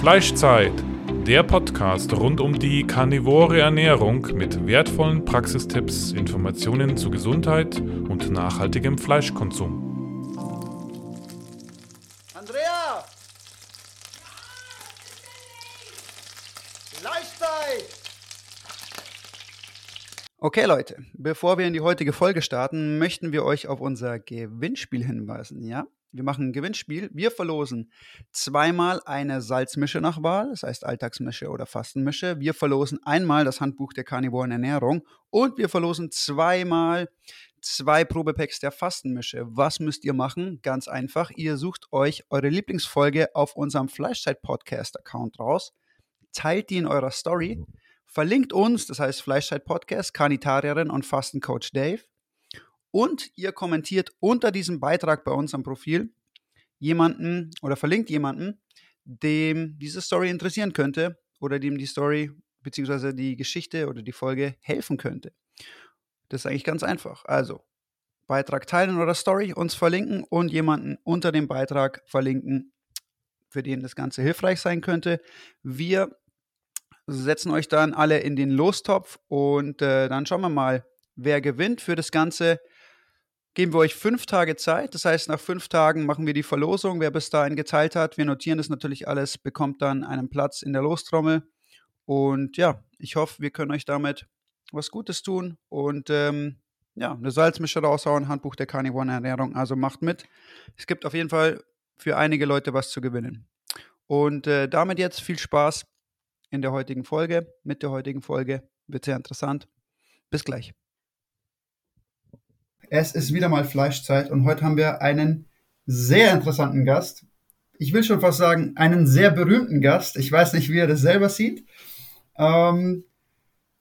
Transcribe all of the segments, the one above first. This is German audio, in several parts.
Fleischzeit, der Podcast rund um die karnivore Ernährung mit wertvollen Praxistipps, Informationen zu Gesundheit und nachhaltigem Fleischkonsum. Andrea! Fleischzeit! Okay Leute, bevor wir in die heutige Folge starten, möchten wir euch auf unser Gewinnspiel hinweisen, ja? Wir machen ein Gewinnspiel. Wir verlosen zweimal eine Salzmische nach Wahl, das heißt Alltagsmische oder Fastenmische. Wir verlosen einmal das Handbuch der Karnivoren Ernährung und wir verlosen zweimal zwei Probepacks der Fastenmische. Was müsst ihr machen? Ganz einfach. Ihr sucht euch eure Lieblingsfolge auf unserem Fleischzeit-Podcast-Account raus, teilt die in eurer Story, verlinkt uns, das heißt Fleischzeit-Podcast, Karnitarierin und Fastencoach Dave und ihr kommentiert unter diesem Beitrag bei uns am Profil jemanden oder verlinkt jemanden, dem diese Story interessieren könnte oder dem die Story bzw. die Geschichte oder die Folge helfen könnte. Das ist eigentlich ganz einfach. Also, Beitrag teilen oder Story, uns verlinken und jemanden unter dem Beitrag verlinken, für den das Ganze hilfreich sein könnte. Wir setzen euch dann alle in den Lostopf und äh, dann schauen wir mal, wer gewinnt für das Ganze geben wir euch fünf Tage Zeit. Das heißt, nach fünf Tagen machen wir die Verlosung. Wer bis dahin geteilt hat, wir notieren das natürlich alles, bekommt dann einen Platz in der Lostrommel. Und ja, ich hoffe, wir können euch damit was Gutes tun und ähm, ja, eine Salzmische raushauen, Handbuch der Carnivore Ernährung. Also macht mit. Es gibt auf jeden Fall für einige Leute was zu gewinnen. Und äh, damit jetzt viel Spaß in der heutigen Folge, mit der heutigen Folge. Wird sehr interessant. Bis gleich. Es ist wieder mal Fleischzeit und heute haben wir einen sehr interessanten Gast. Ich will schon fast sagen, einen sehr berühmten Gast. Ich weiß nicht, wie er das selber sieht. Ähm,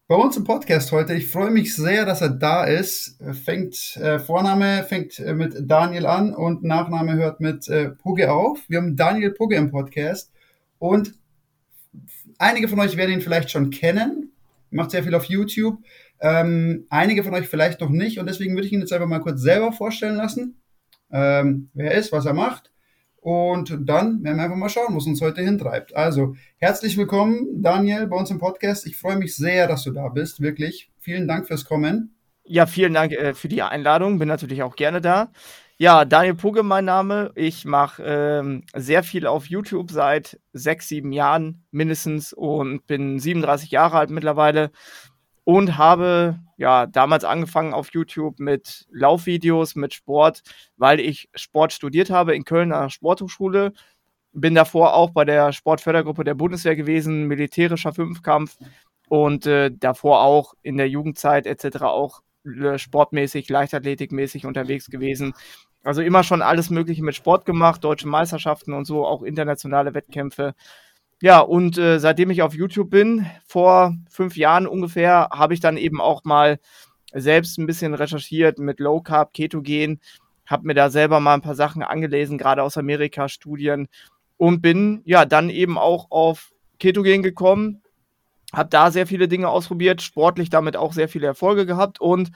bei uns im Podcast heute, ich freue mich sehr, dass er da ist. Fängt, äh, Vorname fängt äh, mit Daniel an und Nachname hört mit äh, Pugge auf. Wir haben Daniel Pugge im Podcast und einige von euch werden ihn vielleicht schon kennen. Macht sehr viel auf YouTube. Ähm, einige von euch vielleicht noch nicht und deswegen würde ich ihn jetzt einfach mal kurz selber vorstellen lassen, ähm, wer er ist, was er macht und dann werden wir einfach mal schauen, wo es uns heute hintreibt. Also, herzlich willkommen, Daniel, bei uns im Podcast. Ich freue mich sehr, dass du da bist, wirklich. Vielen Dank fürs Kommen. Ja, vielen Dank äh, für die Einladung. Bin natürlich auch gerne da. Ja, Daniel Pugge, mein Name. Ich mache ähm, sehr viel auf YouTube seit sechs, sieben Jahren mindestens und bin 37 Jahre alt mittlerweile und habe ja damals angefangen auf YouTube mit Laufvideos, mit Sport, weil ich Sport studiert habe in Köln an der Sporthochschule. Bin davor auch bei der Sportfördergruppe der Bundeswehr gewesen, militärischer Fünfkampf und äh, davor auch in der Jugendzeit etc. auch äh, sportmäßig, leichtathletikmäßig unterwegs gewesen. Also immer schon alles Mögliche mit Sport gemacht, deutsche Meisterschaften und so, auch internationale Wettkämpfe. Ja, und äh, seitdem ich auf YouTube bin, vor fünf Jahren ungefähr, habe ich dann eben auch mal selbst ein bisschen recherchiert mit Low Carb, Ketogen, habe mir da selber mal ein paar Sachen angelesen, gerade aus Amerika, Studien und bin ja dann eben auch auf Ketogen gekommen, habe da sehr viele Dinge ausprobiert, sportlich damit auch sehr viele Erfolge gehabt und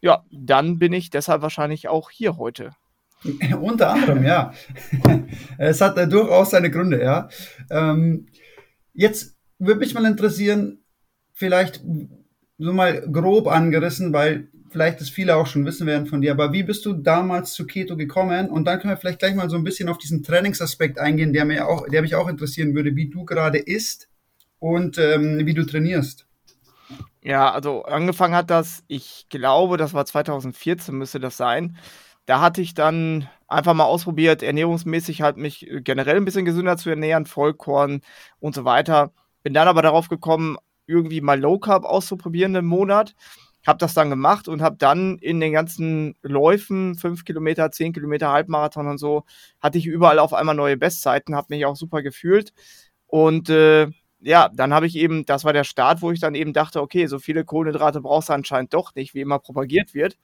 ja, dann bin ich deshalb wahrscheinlich auch hier heute. Unter anderem, ja. es hat äh, durchaus seine Gründe, ja. Ähm, jetzt würde mich mal interessieren, vielleicht so mal grob angerissen, weil vielleicht das viele auch schon wissen werden von dir, aber wie bist du damals zu Keto gekommen? Und dann können wir vielleicht gleich mal so ein bisschen auf diesen Trainingsaspekt eingehen, der mir auch, der mich auch interessieren würde, wie du gerade isst und ähm, wie du trainierst. Ja, also angefangen hat das, ich glaube, das war 2014 müsste das sein da hatte ich dann einfach mal ausprobiert, ernährungsmäßig halt mich generell ein bisschen gesünder zu ernähren, Vollkorn und so weiter. Bin dann aber darauf gekommen, irgendwie mal Low Carb auszuprobieren im Monat. Hab das dann gemacht und habe dann in den ganzen Läufen, 5 Kilometer, 10 Kilometer, Halbmarathon und so, hatte ich überall auf einmal neue Bestzeiten, habe mich auch super gefühlt. Und äh, ja, dann habe ich eben, das war der Start, wo ich dann eben dachte, okay, so viele Kohlenhydrate brauchst du anscheinend doch nicht, wie immer propagiert wird.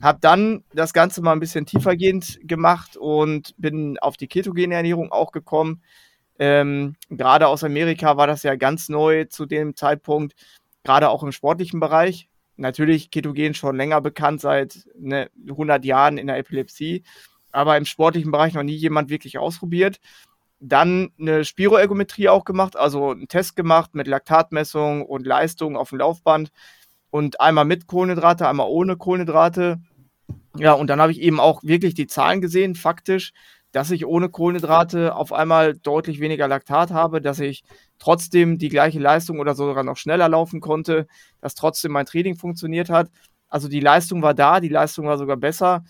Habe dann das Ganze mal ein bisschen tiefergehend gemacht und bin auf die ketogene Ernährung auch gekommen. Ähm, gerade aus Amerika war das ja ganz neu zu dem Zeitpunkt, gerade auch im sportlichen Bereich. Natürlich ketogen schon länger bekannt, seit ne, 100 Jahren in der Epilepsie, aber im sportlichen Bereich noch nie jemand wirklich ausprobiert. dann eine Spiroergometrie auch gemacht, also einen Test gemacht mit Laktatmessung und Leistung auf dem Laufband und einmal mit Kohlenhydrate, einmal ohne Kohlenhydrate. Ja, und dann habe ich eben auch wirklich die Zahlen gesehen, faktisch, dass ich ohne Kohlenhydrate auf einmal deutlich weniger Laktat habe, dass ich trotzdem die gleiche Leistung oder sogar noch schneller laufen konnte, dass trotzdem mein Training funktioniert hat. Also die Leistung war da, die Leistung war sogar besser.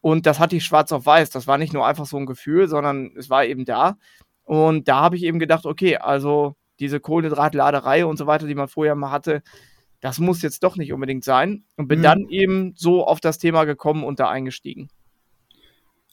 Und das hatte ich schwarz auf weiß. Das war nicht nur einfach so ein Gefühl, sondern es war eben da. Und da habe ich eben gedacht, okay, also diese Kohlenhydratladerei und so weiter, die man vorher mal hatte, das muss jetzt doch nicht unbedingt sein. Und bin mhm. dann eben so auf das Thema gekommen und da eingestiegen.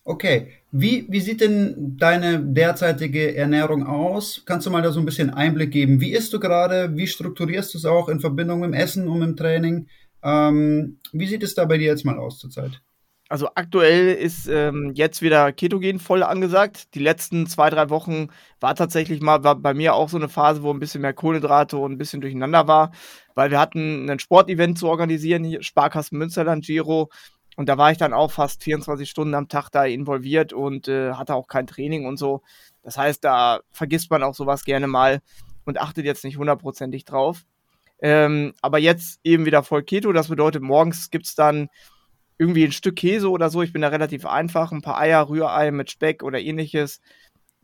Okay, wie, wie sieht denn deine derzeitige Ernährung aus? Kannst du mal da so ein bisschen Einblick geben? Wie isst du gerade? Wie strukturierst du es auch in Verbindung mit dem Essen und mit dem Training? Ähm, wie sieht es da bei dir jetzt mal aus zurzeit? Also aktuell ist ähm, jetzt wieder Ketogen voll angesagt. Die letzten zwei, drei Wochen war tatsächlich mal war bei mir auch so eine Phase, wo ein bisschen mehr Kohlenhydrate und ein bisschen durcheinander war, weil wir hatten ein Sportevent zu organisieren, hier Sparkassen Münsterland Giro. Und da war ich dann auch fast 24 Stunden am Tag da involviert und äh, hatte auch kein Training und so. Das heißt, da vergisst man auch sowas gerne mal und achtet jetzt nicht hundertprozentig drauf. Ähm, aber jetzt eben wieder voll Keto. Das bedeutet, morgens gibt's dann irgendwie ein Stück Käse oder so. Ich bin da relativ einfach. Ein paar Eier, Rührei mit Speck oder ähnliches.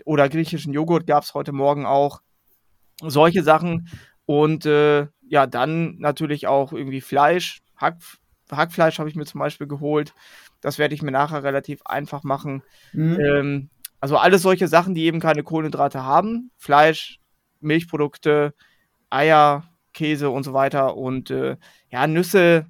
Oder griechischen Joghurt gab es heute Morgen auch. Solche Sachen. Und äh, ja, dann natürlich auch irgendwie Fleisch. Hack, Hackfleisch habe ich mir zum Beispiel geholt. Das werde ich mir nachher relativ einfach machen. Mhm. Ähm, also alles solche Sachen, die eben keine Kohlenhydrate haben. Fleisch, Milchprodukte, Eier, Käse und so weiter. Und äh, ja, Nüsse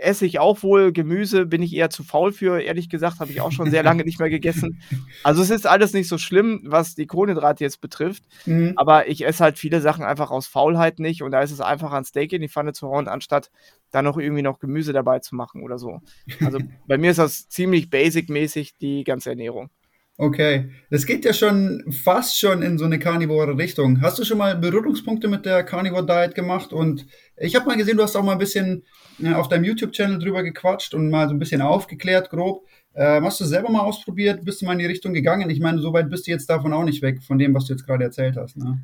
esse ich auch wohl. Gemüse bin ich eher zu faul für, ehrlich gesagt, habe ich auch schon sehr lange nicht mehr gegessen. Also es ist alles nicht so schlimm, was die Kohlenhydrate jetzt betrifft. Mhm. Aber ich esse halt viele Sachen einfach aus Faulheit nicht. Und da ist es einfach ein Steak in die Pfanne zu hauen, anstatt da noch irgendwie noch Gemüse dabei zu machen oder so. Also bei mir ist das ziemlich basic-mäßig, die ganze Ernährung. Okay, das geht ja schon fast schon in so eine Carnivore Richtung. Hast du schon mal Berührungspunkte mit der Carnivore Diet gemacht? Und ich habe mal gesehen, du hast auch mal ein bisschen äh, auf deinem YouTube-Channel drüber gequatscht und mal so ein bisschen aufgeklärt, grob. Ähm, hast du selber mal ausprobiert? Bist du mal in die Richtung gegangen? Ich meine, so weit bist du jetzt davon auch nicht weg, von dem, was du jetzt gerade erzählt hast. Ne?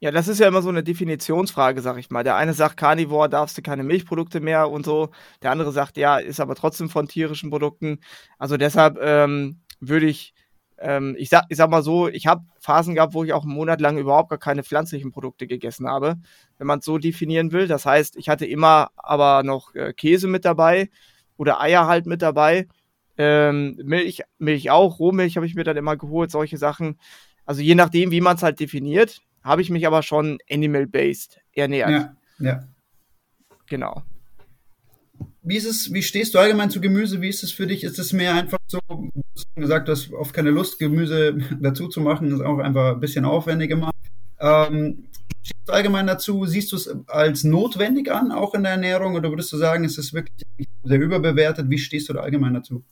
Ja, das ist ja immer so eine Definitionsfrage, sag ich mal. Der eine sagt, Carnivore darfst du keine Milchprodukte mehr und so. Der andere sagt, ja, ist aber trotzdem von tierischen Produkten. Also deshalb ähm, würde ich ähm, ich, sag, ich sag mal so, ich habe Phasen gehabt, wo ich auch einen Monat lang überhaupt gar keine pflanzlichen Produkte gegessen habe, wenn man es so definieren will. Das heißt, ich hatte immer aber noch äh, Käse mit dabei oder Eier halt mit dabei. Ähm, Milch, Milch auch, Rohmilch habe ich mir dann immer geholt, solche Sachen. Also je nachdem, wie man es halt definiert, habe ich mich aber schon animal-based ernährt. Ja, ja. Genau. Wie ist es, wie stehst du allgemein zu Gemüse? Wie ist es für dich? Ist es mehr einfach so, du hast gesagt, du hast oft keine Lust, Gemüse dazu zu machen, ist auch einfach ein bisschen aufwendig immer. Ähm, stehst du allgemein dazu? Siehst du es als notwendig an, auch in der Ernährung, oder würdest du sagen, es ist wirklich sehr überbewertet? Wie stehst du da allgemein dazu?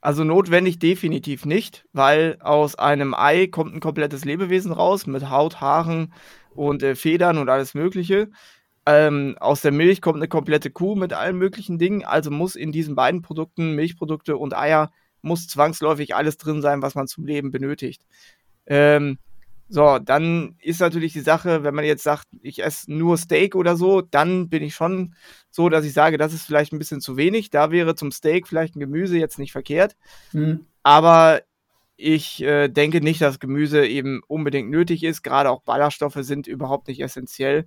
Also notwendig definitiv nicht, weil aus einem Ei kommt ein komplettes Lebewesen raus mit Haut, Haaren und äh, Federn und alles Mögliche. Ähm, aus der Milch kommt eine komplette Kuh mit allen möglichen Dingen, also muss in diesen beiden Produkten, Milchprodukte und Eier, muss zwangsläufig alles drin sein, was man zum Leben benötigt. Ähm, so, dann ist natürlich die Sache, wenn man jetzt sagt, ich esse nur Steak oder so, dann bin ich schon so, dass ich sage, das ist vielleicht ein bisschen zu wenig. Da wäre zum Steak vielleicht ein Gemüse jetzt nicht verkehrt. Mhm. Aber ich äh, denke nicht, dass Gemüse eben unbedingt nötig ist. Gerade auch Ballaststoffe sind überhaupt nicht essentiell.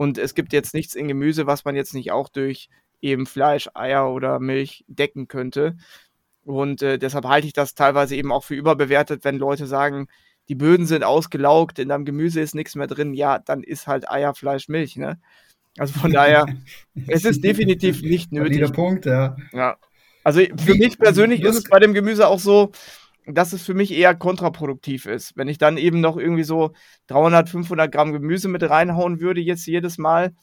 Und es gibt jetzt nichts in Gemüse, was man jetzt nicht auch durch eben Fleisch, Eier oder Milch decken könnte. Und äh, deshalb halte ich das teilweise eben auch für überbewertet, wenn Leute sagen, die Böden sind ausgelaugt, in deinem Gemüse ist nichts mehr drin. Ja, dann ist halt Eier, Fleisch, Milch, ne? Also von daher, es ist definitiv nicht nötig. Der Punkt, ja. Ja. Also für mich persönlich ist es bei dem Gemüse auch so, dass es für mich eher kontraproduktiv ist. Wenn ich dann eben noch irgendwie so 300, 500 Gramm Gemüse mit reinhauen würde, jetzt jedes Mal,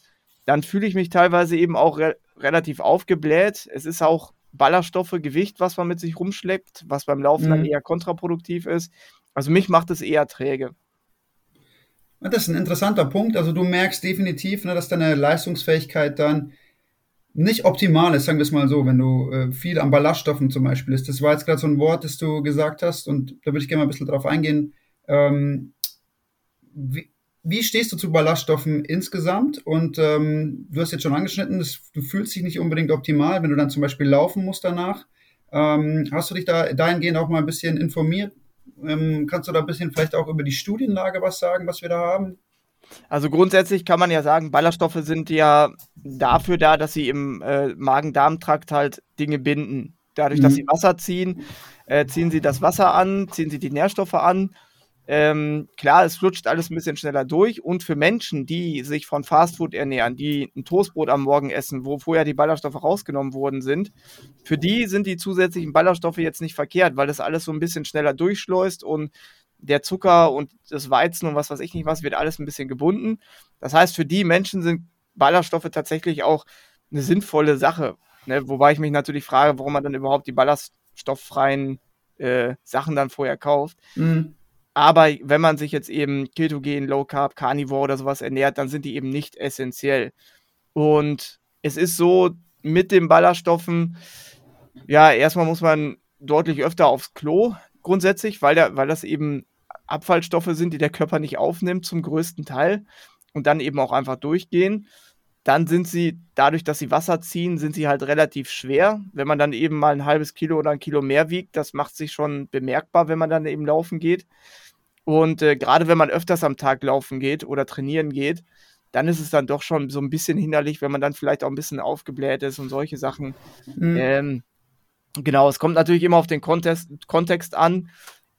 dann fühle ich mich teilweise eben auch re relativ aufgebläht. Es ist auch Ballaststoffe, Gewicht, was man mit sich rumschleppt, was beim Laufen mhm. dann eher kontraproduktiv ist. Also mich macht es eher träge. Das ist ein interessanter Punkt. Also du merkst definitiv, ne, dass deine Leistungsfähigkeit dann nicht optimal ist, sagen wir es mal so, wenn du äh, viel an Ballaststoffen zum Beispiel ist. Das war jetzt gerade so ein Wort, das du gesagt hast und da würde ich gerne mal ein bisschen drauf eingehen. Ähm, wie, wie, stehst du zu Ballaststoffen insgesamt? Und ähm, du hast jetzt schon angeschnitten, das, du fühlst dich nicht unbedingt optimal, wenn du dann zum Beispiel laufen musst danach. Ähm, hast du dich da dahingehend auch mal ein bisschen informiert? Ähm, kannst du da ein bisschen vielleicht auch über die Studienlage was sagen, was wir da haben? Also grundsätzlich kann man ja sagen, Ballaststoffe sind ja dafür da, dass sie im äh, Magen-Darm-Trakt halt Dinge binden. Dadurch, mhm. dass sie Wasser ziehen, äh, ziehen sie das Wasser an, ziehen sie die Nährstoffe an. Ähm, klar, es flutscht alles ein bisschen schneller durch. Und für Menschen, die sich von Fastfood ernähren, die ein Toastbrot am Morgen essen, wo vorher die Ballaststoffe rausgenommen worden sind, für die sind die zusätzlichen Ballaststoffe jetzt nicht verkehrt, weil das alles so ein bisschen schneller durchschleust und der Zucker und das Weizen und was weiß ich nicht was wird alles ein bisschen gebunden. Das heißt, für die Menschen sind Ballaststoffe tatsächlich auch eine sinnvolle Sache. Ne? Wobei ich mich natürlich frage, warum man dann überhaupt die ballaststofffreien äh, Sachen dann vorher kauft. Mhm. Aber wenn man sich jetzt eben Ketogen, Low Carb, Carnivore oder sowas ernährt, dann sind die eben nicht essentiell. Und es ist so, mit den Ballaststoffen, ja, erstmal muss man deutlich öfter aufs Klo grundsätzlich, weil, der, weil das eben Abfallstoffe sind, die der Körper nicht aufnimmt zum größten Teil und dann eben auch einfach durchgehen. Dann sind sie, dadurch, dass sie Wasser ziehen, sind sie halt relativ schwer. Wenn man dann eben mal ein halbes Kilo oder ein Kilo mehr wiegt, das macht sich schon bemerkbar, wenn man dann eben laufen geht. Und äh, gerade wenn man öfters am Tag laufen geht oder trainieren geht, dann ist es dann doch schon so ein bisschen hinderlich, wenn man dann vielleicht auch ein bisschen aufgebläht ist und solche Sachen. Mhm. Ähm, genau, es kommt natürlich immer auf den Kontext, Kontext an,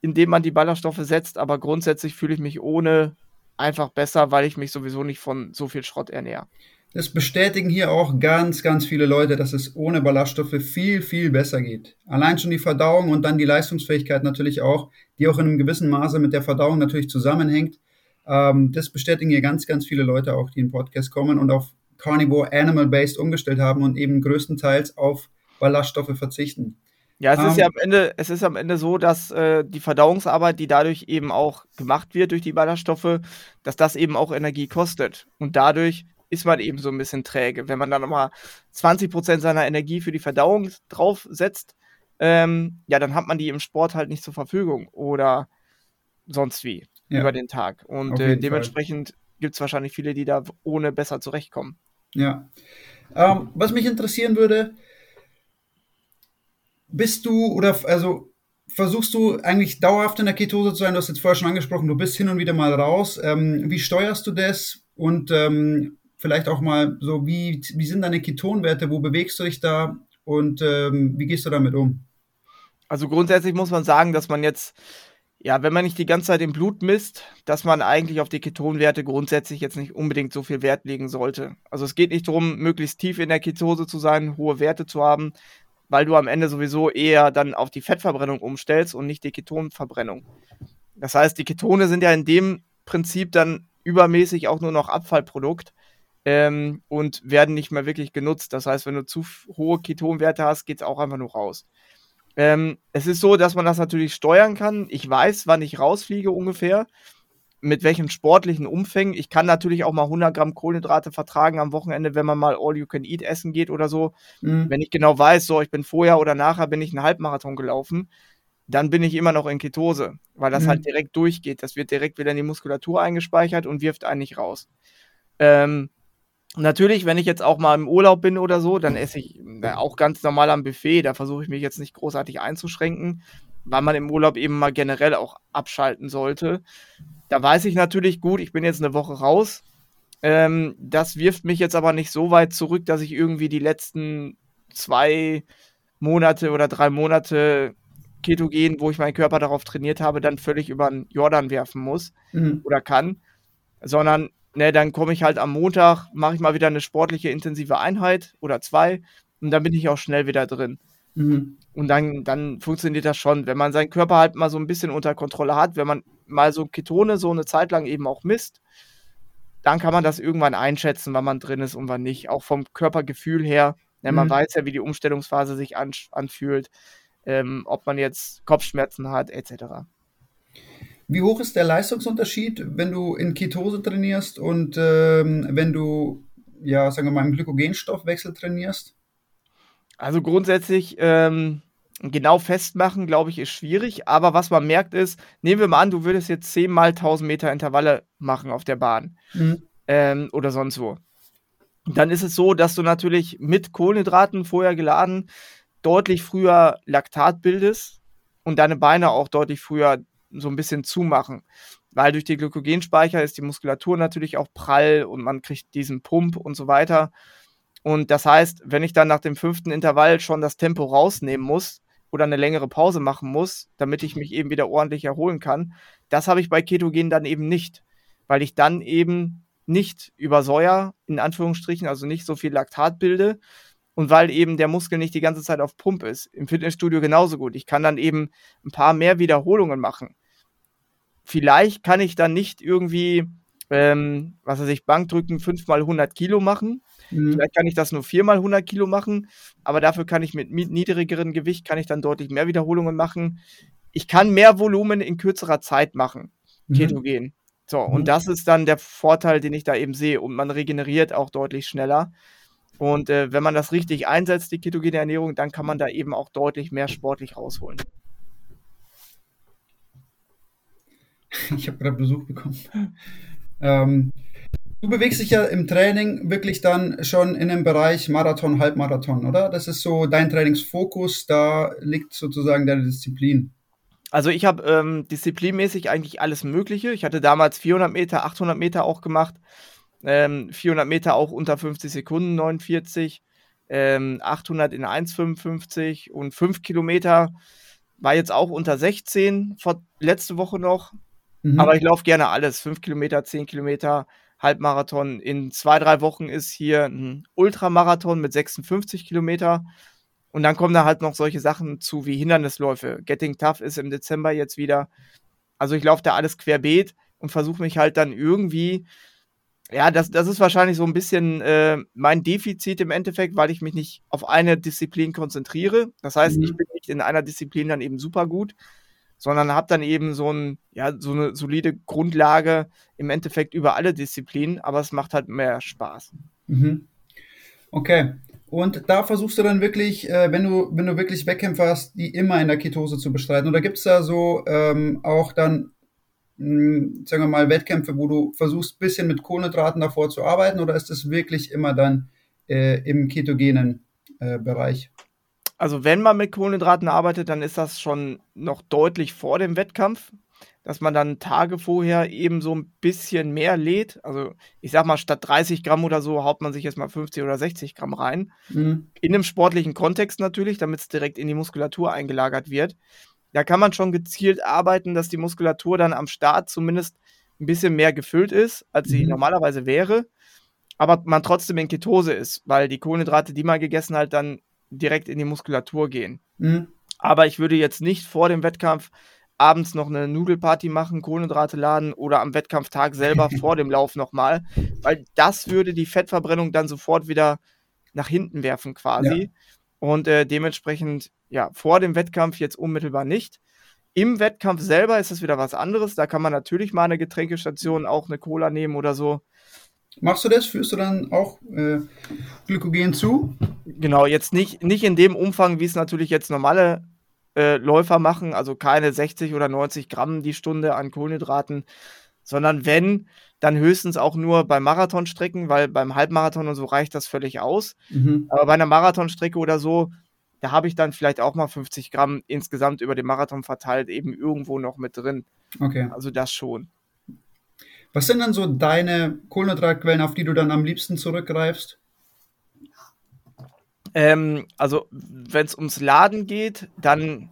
in dem man die Ballaststoffe setzt, aber grundsätzlich fühle ich mich ohne einfach besser, weil ich mich sowieso nicht von so viel Schrott ernähre. Das bestätigen hier auch ganz, ganz viele Leute, dass es ohne Ballaststoffe viel, viel besser geht. Allein schon die Verdauung und dann die Leistungsfähigkeit natürlich auch, die auch in einem gewissen Maße mit der Verdauung natürlich zusammenhängt. Ähm, das bestätigen hier ganz, ganz viele Leute auch, die in Podcast kommen und auf Carnivore Animal-Based umgestellt haben und eben größtenteils auf Ballaststoffe verzichten. Ja, es um, ist ja ähm, am Ende, es ist am Ende so, dass äh, die Verdauungsarbeit, die dadurch eben auch gemacht wird durch die Ballaststoffe, dass das eben auch Energie kostet. Und dadurch ist man eben so ein bisschen träge. Wenn man dann nochmal 20% seiner Energie für die Verdauung draufsetzt, ähm, ja, dann hat man die im Sport halt nicht zur Verfügung oder sonst wie ja. über den Tag. Und äh, dementsprechend gibt es wahrscheinlich viele, die da ohne besser zurechtkommen. Ja. Ähm, was mich interessieren würde, bist du oder also versuchst du eigentlich dauerhaft in der Ketose zu sein? Du hast jetzt vorher schon angesprochen, du bist hin und wieder mal raus. Ähm, wie steuerst du das? Und ähm, vielleicht auch mal so, wie, wie sind deine Ketonwerte, wo bewegst du dich da und ähm, wie gehst du damit um? Also grundsätzlich muss man sagen, dass man jetzt, ja, wenn man nicht die ganze Zeit im Blut misst, dass man eigentlich auf die Ketonwerte grundsätzlich jetzt nicht unbedingt so viel Wert legen sollte. Also es geht nicht darum, möglichst tief in der Ketose zu sein, hohe Werte zu haben, weil du am Ende sowieso eher dann auf die Fettverbrennung umstellst und nicht die Ketonverbrennung. Das heißt, die Ketone sind ja in dem Prinzip dann übermäßig auch nur noch Abfallprodukt ähm, und werden nicht mehr wirklich genutzt. Das heißt, wenn du zu hohe Ketonwerte hast, geht es auch einfach nur raus. Ähm, es ist so, dass man das natürlich steuern kann. Ich weiß, wann ich rausfliege ungefähr, mit welchem sportlichen Umfang. Ich kann natürlich auch mal 100 Gramm Kohlenhydrate vertragen am Wochenende, wenn man mal All You Can Eat essen geht oder so. Mhm. Wenn ich genau weiß, so, ich bin vorher oder nachher bin ich einen Halbmarathon gelaufen, dann bin ich immer noch in Ketose, weil das mhm. halt direkt durchgeht. Das wird direkt wieder in die Muskulatur eingespeichert und wirft einen nicht raus. Ähm, Natürlich, wenn ich jetzt auch mal im Urlaub bin oder so, dann esse ich äh, auch ganz normal am Buffet. Da versuche ich mich jetzt nicht großartig einzuschränken, weil man im Urlaub eben mal generell auch abschalten sollte. Da weiß ich natürlich gut, ich bin jetzt eine Woche raus. Ähm, das wirft mich jetzt aber nicht so weit zurück, dass ich irgendwie die letzten zwei Monate oder drei Monate Ketogen, wo ich meinen Körper darauf trainiert habe, dann völlig über den Jordan werfen muss mhm. oder kann, sondern ne, dann komme ich halt am Montag, mache ich mal wieder eine sportliche intensive Einheit oder zwei und dann bin ich auch schnell wieder drin. Mhm. Und dann, dann funktioniert das schon, wenn man seinen Körper halt mal so ein bisschen unter Kontrolle hat, wenn man mal so Ketone so eine Zeit lang eben auch misst, dann kann man das irgendwann einschätzen, wann man drin ist und wann nicht. Auch vom Körpergefühl her. Ne, man mhm. weiß ja, wie die Umstellungsphase sich an, anfühlt, ähm, ob man jetzt Kopfschmerzen hat, etc. Wie hoch ist der Leistungsunterschied, wenn du in Ketose trainierst und ähm, wenn du, ja, sagen wir mal, im Glykogenstoffwechsel trainierst? Also grundsätzlich ähm, genau festmachen, glaube ich, ist schwierig. Aber was man merkt ist, nehmen wir mal an, du würdest jetzt 10 mal 1000 Meter Intervalle machen auf der Bahn mhm. ähm, oder sonst wo. Dann ist es so, dass du natürlich mit Kohlenhydraten vorher geladen deutlich früher Laktat bildest und deine Beine auch deutlich früher so ein bisschen zumachen. Weil durch die Glykogenspeicher ist die Muskulatur natürlich auch prall und man kriegt diesen Pump und so weiter. Und das heißt, wenn ich dann nach dem fünften Intervall schon das Tempo rausnehmen muss oder eine längere Pause machen muss, damit ich mich eben wieder ordentlich erholen kann, das habe ich bei Ketogen dann eben nicht, weil ich dann eben nicht übersäuer, in Anführungsstrichen, also nicht so viel Laktat bilde und weil eben der Muskel nicht die ganze Zeit auf Pump ist. Im Fitnessstudio genauso gut. Ich kann dann eben ein paar mehr Wiederholungen machen. Vielleicht kann ich dann nicht irgendwie, ähm, was weiß ich, Bankdrücken 5 mal 100 Kilo machen, Mhm. Vielleicht kann ich das nur viermal 100 Kilo machen, aber dafür kann ich mit niedrigerem Gewicht kann ich dann deutlich mehr Wiederholungen machen. Ich kann mehr Volumen in kürzerer Zeit machen, mhm. ketogen. So, mhm. und das ist dann der Vorteil, den ich da eben sehe. Und man regeneriert auch deutlich schneller. Und äh, wenn man das richtig einsetzt, die ketogene Ernährung, dann kann man da eben auch deutlich mehr sportlich rausholen. Ich habe gerade Besuch bekommen. Ähm, Du bewegst dich ja im Training wirklich dann schon in dem Bereich Marathon, Halbmarathon, oder? Das ist so dein Trainingsfokus, da liegt sozusagen deine Disziplin. Also ich habe ähm, disziplinmäßig eigentlich alles Mögliche. Ich hatte damals 400 Meter, 800 Meter auch gemacht. Ähm, 400 Meter auch unter 50 Sekunden, 49. Ähm, 800 in 1,55 und 5 Kilometer war jetzt auch unter 16, vor, letzte Woche noch. Mhm. Aber ich laufe gerne alles. 5 Kilometer, 10 Kilometer, Halbmarathon. In zwei, drei Wochen ist hier ein Ultramarathon mit 56 Kilometer. Und dann kommen da halt noch solche Sachen zu wie Hindernisläufe. Getting Tough ist im Dezember jetzt wieder. Also ich laufe da alles querbeet und versuche mich halt dann irgendwie, ja, das, das ist wahrscheinlich so ein bisschen äh, mein Defizit im Endeffekt, weil ich mich nicht auf eine Disziplin konzentriere. Das heißt, mhm. ich bin nicht in einer Disziplin dann eben super gut, sondern habe dann eben so, ein, ja, so eine solide Grundlage im Endeffekt über alle Disziplinen, aber es macht halt mehr Spaß. Mhm. Okay. Und da versuchst du dann wirklich, äh, wenn du, wenn du wirklich Wettkämpfe hast, die immer in der Ketose zu bestreiten. Oder gibt es da so ähm, auch dann, mh, hm, sagen wir mal, Wettkämpfe, wo du versuchst, ein bisschen mit Kohlenhydraten davor zu arbeiten, oder ist das wirklich immer dann äh, im ketogenen äh, Bereich? Also wenn man mit Kohlenhydraten arbeitet, dann ist das schon noch deutlich vor dem Wettkampf, dass man dann Tage vorher eben so ein bisschen mehr lädt. Also ich sag mal, statt 30 Gramm oder so haut man sich jetzt mal 50 oder 60 Gramm rein. Mhm. In einem sportlichen Kontext natürlich, damit es direkt in die Muskulatur eingelagert wird. Da kann man schon gezielt arbeiten, dass die Muskulatur dann am Start zumindest ein bisschen mehr gefüllt ist, als sie mhm. normalerweise wäre aber man trotzdem in Ketose ist, weil die Kohlenhydrate, die man gegessen hat, dann direkt in die Muskulatur gehen. Mhm. Aber ich würde jetzt nicht vor dem Wettkampf abends noch eine Nudelparty machen, Kohlenhydrate laden oder am Wettkampftag selber vor dem Lauf nochmal, weil das würde die Fettverbrennung dann sofort wieder nach hinten werfen quasi. Ja. Und äh, dementsprechend, ja, vor dem Wettkampf jetzt unmittelbar nicht. Im Wettkampf selber ist es wieder was anderes. Da kann man natürlich mal eine Getränkestation, auch eine Cola nehmen oder so. Machst du das? Führst du dann auch äh, Glykogen zu? Genau, jetzt nicht, nicht in dem Umfang, wie es natürlich jetzt normale äh, Läufer machen, also keine 60 oder 90 Gramm die Stunde an Kohlenhydraten, sondern wenn, dann höchstens auch nur bei Marathonstrecken, weil beim Halbmarathon und so reicht das völlig aus. Mhm. Aber bei einer Marathonstrecke oder so, da habe ich dann vielleicht auch mal 50 Gramm insgesamt über den Marathon verteilt, eben irgendwo noch mit drin. Okay. Also das schon. Was sind dann so deine Kohlenhydratquellen, auf die du dann am liebsten zurückgreifst? Ähm, also, wenn es ums Laden geht, dann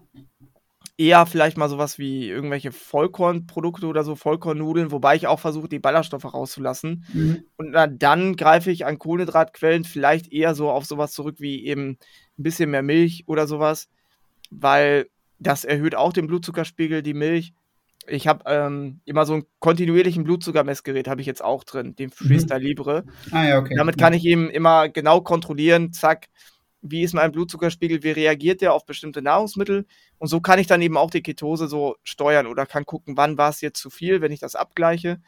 eher vielleicht mal sowas wie irgendwelche Vollkornprodukte oder so, Vollkornnudeln, wobei ich auch versuche, die Ballaststoffe rauszulassen. Mhm. Und dann, dann greife ich an Kohlenhydratquellen vielleicht eher so auf sowas zurück wie eben ein bisschen mehr Milch oder sowas, weil das erhöht auch den Blutzuckerspiegel, die Milch ich habe ähm, immer so einen kontinuierlichen Blutzuckermessgerät, habe ich jetzt auch drin, den mhm. Freestyle Libre. Ah, ja, okay. Damit kann ich eben immer genau kontrollieren, zack, wie ist mein Blutzuckerspiegel, wie reagiert der auf bestimmte Nahrungsmittel. Und so kann ich dann eben auch die Ketose so steuern oder kann gucken, wann war es jetzt zu viel, wenn ich das abgleiche.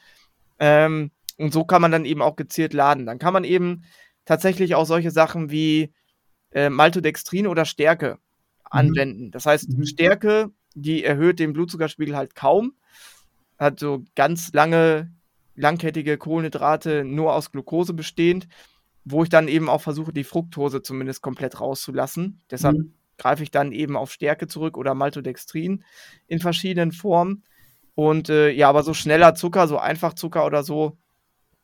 Ähm, und so kann man dann eben auch gezielt laden. Dann kann man eben tatsächlich auch solche Sachen wie äh, Maltodextrin oder Stärke anwenden. Das heißt, Mhm. Stärke, die erhöht den Blutzuckerspiegel halt kaum, hat so ganz lange, langkettige Kohlenhydrate nur aus Glucose bestehend, wo ich dann eben auch versuche, die Fructose zumindest komplett rauszulassen. Deshalb Mhm. greife ich dann eben auf Stärke zurück oder Maltodextrin in verschiedenen Formen. Und äh, ja, aber so schneller Zucker, so Einfachzucker oder so,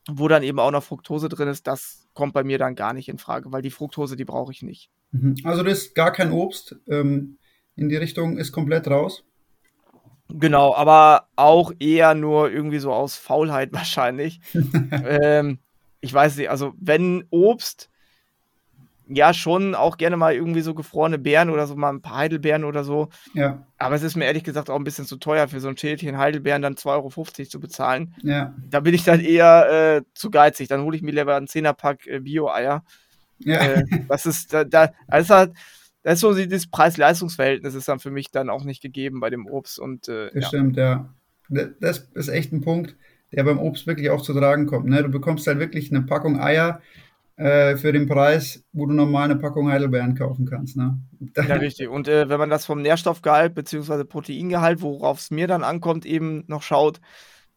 wo dann eben auch noch Fructose drin ist, das kommt bei mir dann gar nicht in Frage, weil die Fructose, die brauche ich nicht. Mhm. Also das ist gar kein Obst ähm, in die Richtung, ist komplett raus. Genau, aber auch eher nur irgendwie so aus Faulheit wahrscheinlich. ähm, ich weiß nicht, also wenn Obst, ja schon auch gerne mal irgendwie so gefrorene Beeren oder so mal ein paar Heidelbeeren oder so. Ja, Aber es ist mir ehrlich gesagt auch ein bisschen zu teuer für so ein Schälchen Heidelbeeren dann 2,50 Euro zu bezahlen. ja, Da bin ich dann eher äh, zu geizig. Dann hole ich mir lieber einen Zehnerpack äh, Bio-Eier. ja. Äh, das ist da, da das ist halt, das ist so dieses Preis-Leistungs-Verhältnis ist dann für mich dann auch nicht gegeben bei dem Obst und äh, Das ja. stimmt, ja. Da- Das ist echt ein Punkt, der beim Obst wirklich auch zu tragen kommt. Ne? Du bekommst halt wirklich eine Packung Eier äh, für den Preis, wo du normal eine Packung Heidelbeeren kaufen kannst. Ne? Ja, richtig. Und äh, wenn man das vom Nährstoffgehalt bzw. Proteingehalt, worauf es mir dann ankommt, eben noch schaut,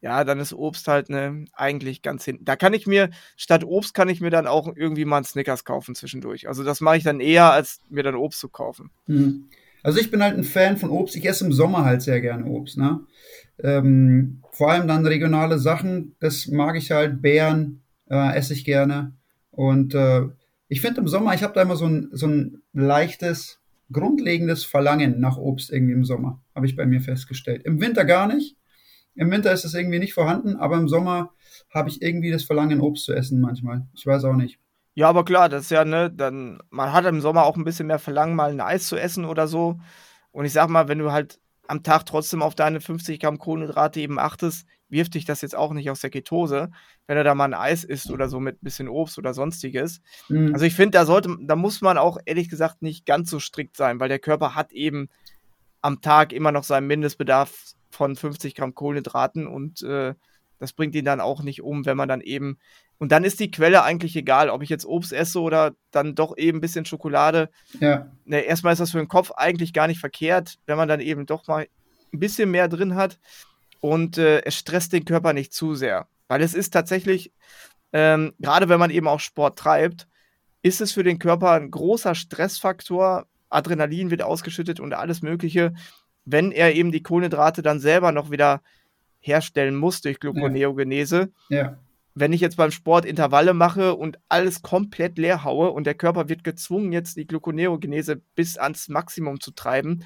ja, dann ist Obst halt ne, eigentlich ganz hinten. Da kann ich mir, statt Obst kann ich mir dann auch irgendwie mal einen Snickers kaufen zwischendurch. Also das mache ich dann eher, als mir dann Obst zu kaufen. Mhm. Also ich bin halt ein Fan von Obst. Ich esse im Sommer halt sehr gerne Obst. Ne? Ähm, vor allem dann regionale Sachen, das mag ich halt. Beeren äh, esse ich gerne. Und äh, ich finde im Sommer, ich habe da immer so ein, so ein leichtes, grundlegendes Verlangen nach Obst irgendwie im Sommer, habe ich bei mir festgestellt. Im Winter gar nicht. Im Winter ist es irgendwie nicht vorhanden, aber im Sommer habe ich irgendwie das Verlangen, Obst zu essen manchmal. Ich weiß auch nicht. Ja, aber klar, das ist ja, ne, dann, man hat im Sommer auch ein bisschen mehr Verlangen, mal ein Eis zu essen oder so. Und ich sag mal, wenn du halt am Tag trotzdem auf deine 50 Gramm Kohlenhydrate eben achtest, wirft dich das jetzt auch nicht aus der Ketose, wenn du da mal ein Eis isst oder so mit ein bisschen Obst oder sonstiges. Mhm. Also ich finde, da sollte, da muss man auch ehrlich gesagt nicht ganz so strikt sein, weil der Körper hat eben am Tag immer noch seinen Mindestbedarf von 50 Gramm Kohlenhydraten und äh, das bringt ihn dann auch nicht um, wenn man dann eben und dann ist die Quelle eigentlich egal, ob ich jetzt Obst esse oder dann doch eben ein bisschen Schokolade. ja, Ne, erstmal ist das für den Kopf eigentlich gar nicht verkehrt, wenn man dann eben doch mal ein bisschen mehr drin hat und äh, es stresst den Körper nicht zu sehr. Weil es ist tatsächlich, ähm, gerade wenn man eben auch Sport treibt, ist es für den Körper ein großer Stressfaktor. Adrenalin wird ausgeschüttet und alles Mögliche, wenn er eben die Kohlenhydrate dann selber noch wieder herstellen muss durch Gluconeogenese ja, wenn ich jetzt beim Sport Intervalle mache und alles komplett leer haue und der Körper wird gezwungen, jetzt die Gluconeogenese bis ans Maximum zu treiben,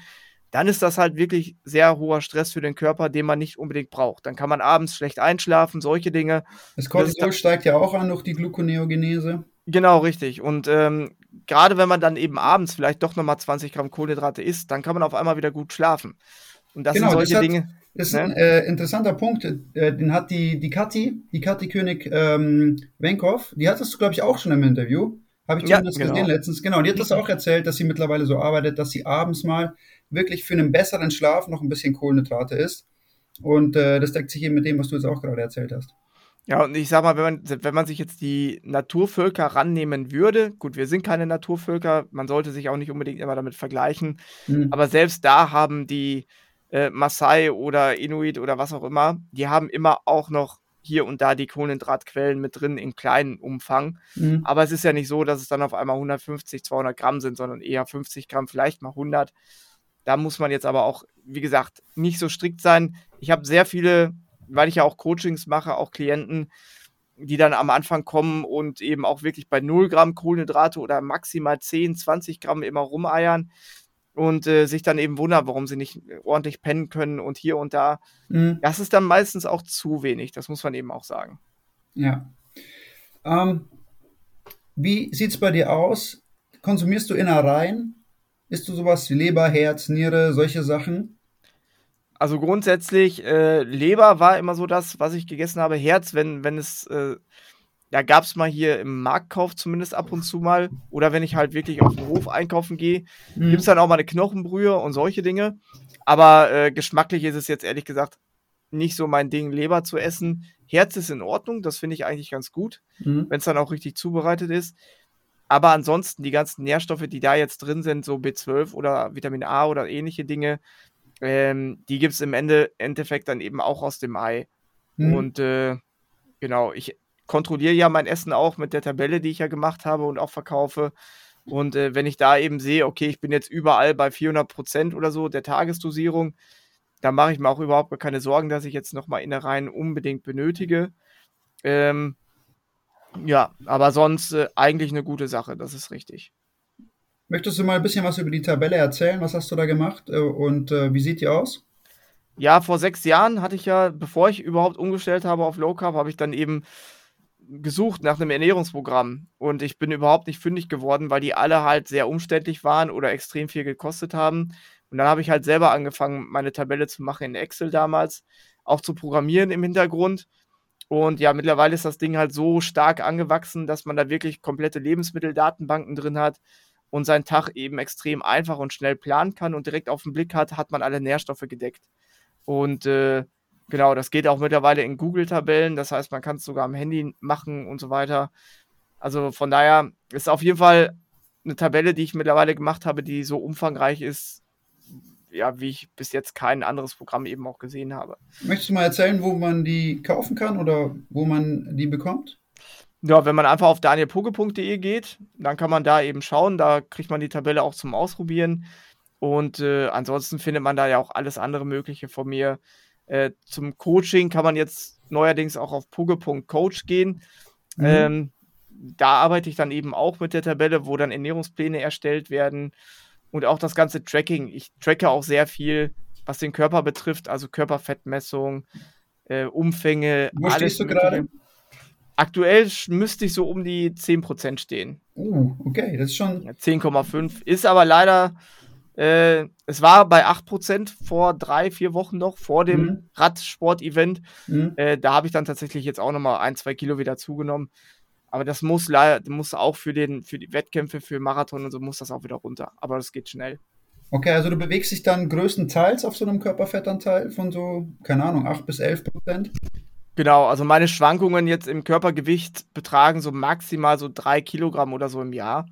dann ist das halt wirklich sehr hoher Stress für den Körper, den man nicht unbedingt braucht. Dann kann man abends schlecht einschlafen, solche Dinge. das Das Cortisol ist steigt ja auch an durch die Gluconeogenese. Genau, richtig. Und ähm, gerade wenn man dann eben abends vielleicht doch nochmal 20 Gramm Kohlenhydrate isst, dann kann man auf einmal wieder gut schlafen. Und das Genau, sind das solche hat- Dinge. Das ist Ne? ein äh, interessanter Punkt. Äh, den hat die, die Kathi, die Kathi König ähm, Wenkow, die hattest du, glaube ich, auch schon im Interview. Habe ich Ja, zumindest genau. gesehen letztens. Genau, die hat das auch erzählt, dass sie mittlerweile so arbeitet, dass sie abends mal wirklich für einen besseren Schlaf noch ein bisschen Kohlenhydrate isst. Und äh, das deckt sich eben mit dem, was du jetzt auch gerade erzählt hast. Ja, und ich sag mal, wenn man, wenn man sich jetzt die Naturvölker rannehmen würde, gut, wir sind keine Naturvölker, man sollte sich auch nicht unbedingt immer damit vergleichen, Hm. aber selbst da haben die äh, Maasai oder Inuit oder was auch immer, die haben immer auch noch hier und da die Kohlenhydratquellen mit drin in kleinem Umfang. Hm. Aber es ist ja nicht so, dass es dann auf einmal 150, 200 Gramm sind, sondern eher 50 Gramm, vielleicht mal 100. Da muss man jetzt aber auch, wie gesagt, nicht so strikt sein. Ich habe sehr viele, weil ich ja auch Coachings mache, auch Klienten, die dann am Anfang kommen und eben auch wirklich bei 0 Gramm Kohlenhydrate oder maximal 10, 20 Gramm immer rumeiern und äh, sich dann eben wundern, warum sie nicht ordentlich pennen können und hier und da. Hm. Das ist dann meistens auch zu wenig, das muss man eben auch sagen. Ja. Ähm, wie sieht's bei dir aus? Konsumierst du Innereien? Isst du sowas wie Leber, Herz, Niere, solche Sachen? Also grundsätzlich, äh, Leber war immer so das, was ich gegessen habe. Herz, wenn, wenn es, äh, ja, gab es mal hier im Marktkauf zumindest ab und zu mal. Oder wenn ich halt wirklich auf den Hof einkaufen gehe, Hm. gibt es dann auch mal eine Knochenbrühe und solche Dinge. Aber äh, geschmacklich ist es jetzt ehrlich gesagt nicht so mein Ding, Leber zu essen. Herz ist in Ordnung, das finde ich eigentlich ganz gut, Hm. wenn es dann auch richtig zubereitet ist. aber ansonsten die ganzen Nährstoffe, die da jetzt drin sind, so B12 oder Vitamin A oder ähnliche Dinge, ähm, die gibt es im Ende, Endeffekt dann eben auch aus dem Ei. Mhm. Und äh, genau, ich kontrolliere ja mein Essen auch mit der Tabelle, die ich ja gemacht habe und auch verkaufe. Und äh, wenn ich da eben sehe, okay, ich bin jetzt überall bei 400 Prozent oder so der Tagesdosierung, dann mache ich mir auch überhaupt keine Sorgen, dass ich jetzt nochmal Innereien unbedingt benötige. Ähm, ja, aber sonst äh, eigentlich eine gute Sache, das ist richtig. Möchtest du mal ein bisschen was über die Tabelle erzählen? Was hast du da gemacht äh, und äh, wie sieht die aus? Ja, vor sechs Jahren hatte ich ja, bevor ich überhaupt umgestellt habe auf Low Carb, habe ich dann eben gesucht nach einem Ernährungsprogramm und ich bin überhaupt nicht fündig geworden, weil die alle halt sehr umständlich waren oder extrem viel gekostet haben. Und dann habe ich halt selber angefangen, meine Tabelle zu machen in Excel damals, auch zu programmieren im Hintergrund. Und ja, mittlerweile ist das Ding halt so stark angewachsen, dass man da wirklich komplette Lebensmitteldatenbanken drin hat und seinen Tag eben extrem einfach und schnell planen kann und direkt auf den Blick hat, hat man alle Nährstoffe gedeckt. Und äh, Genau, das geht auch mittlerweile in Google-Tabellen. Das heißt, man kann es sogar am Handy machen und so weiter. Also von daher ist auf jeden Fall eine Tabelle, die ich mittlerweile gemacht habe, die so umfangreich ist, ja, wie ich bis jetzt kein anderes Programm eben auch gesehen habe. Möchtest du mal erzählen, wo man die kaufen kann oder wo man die bekommt? Ja, wenn man einfach auf danielpoge.de geht, dann kann man da eben schauen. Da kriegt man die Tabelle auch zum Ausprobieren. Und äh, ansonsten findet man da ja auch alles andere Mögliche von mir. Äh, zum Coaching kann man jetzt neuerdings auch auf puge.coach gehen. Mhm. Ähm, da arbeite ich dann eben auch mit der Tabelle, wo dann Ernährungspläne erstellt werden und auch das ganze Tracking. Ich tracke auch sehr viel, was den Körper betrifft, also Körperfettmessung, äh, Umfänge. Wo stehst du gerade? Aktuell müsste ich so um die 10% stehen. Oh, okay, das ist schon. Ja, 10,5. Ist aber leider äh, es war bei 8% vor drei, vier Wochen noch, vor dem mhm. Radsport-Event. Mhm. Äh, da habe ich dann tatsächlich jetzt auch nochmal ein, zwei Kilo wieder zugenommen. Aber das muss leider, muss auch für, den, für die Wettkämpfe, für Marathon und so, muss das auch wieder runter. Aber das geht schnell. Okay, also du bewegst dich dann größtenteils auf so einem Körperfettanteil von so, keine Ahnung, 8 bis 11 Prozent? Genau, also meine Schwankungen jetzt im Körpergewicht betragen so maximal so drei Kilogramm oder so im Jahr.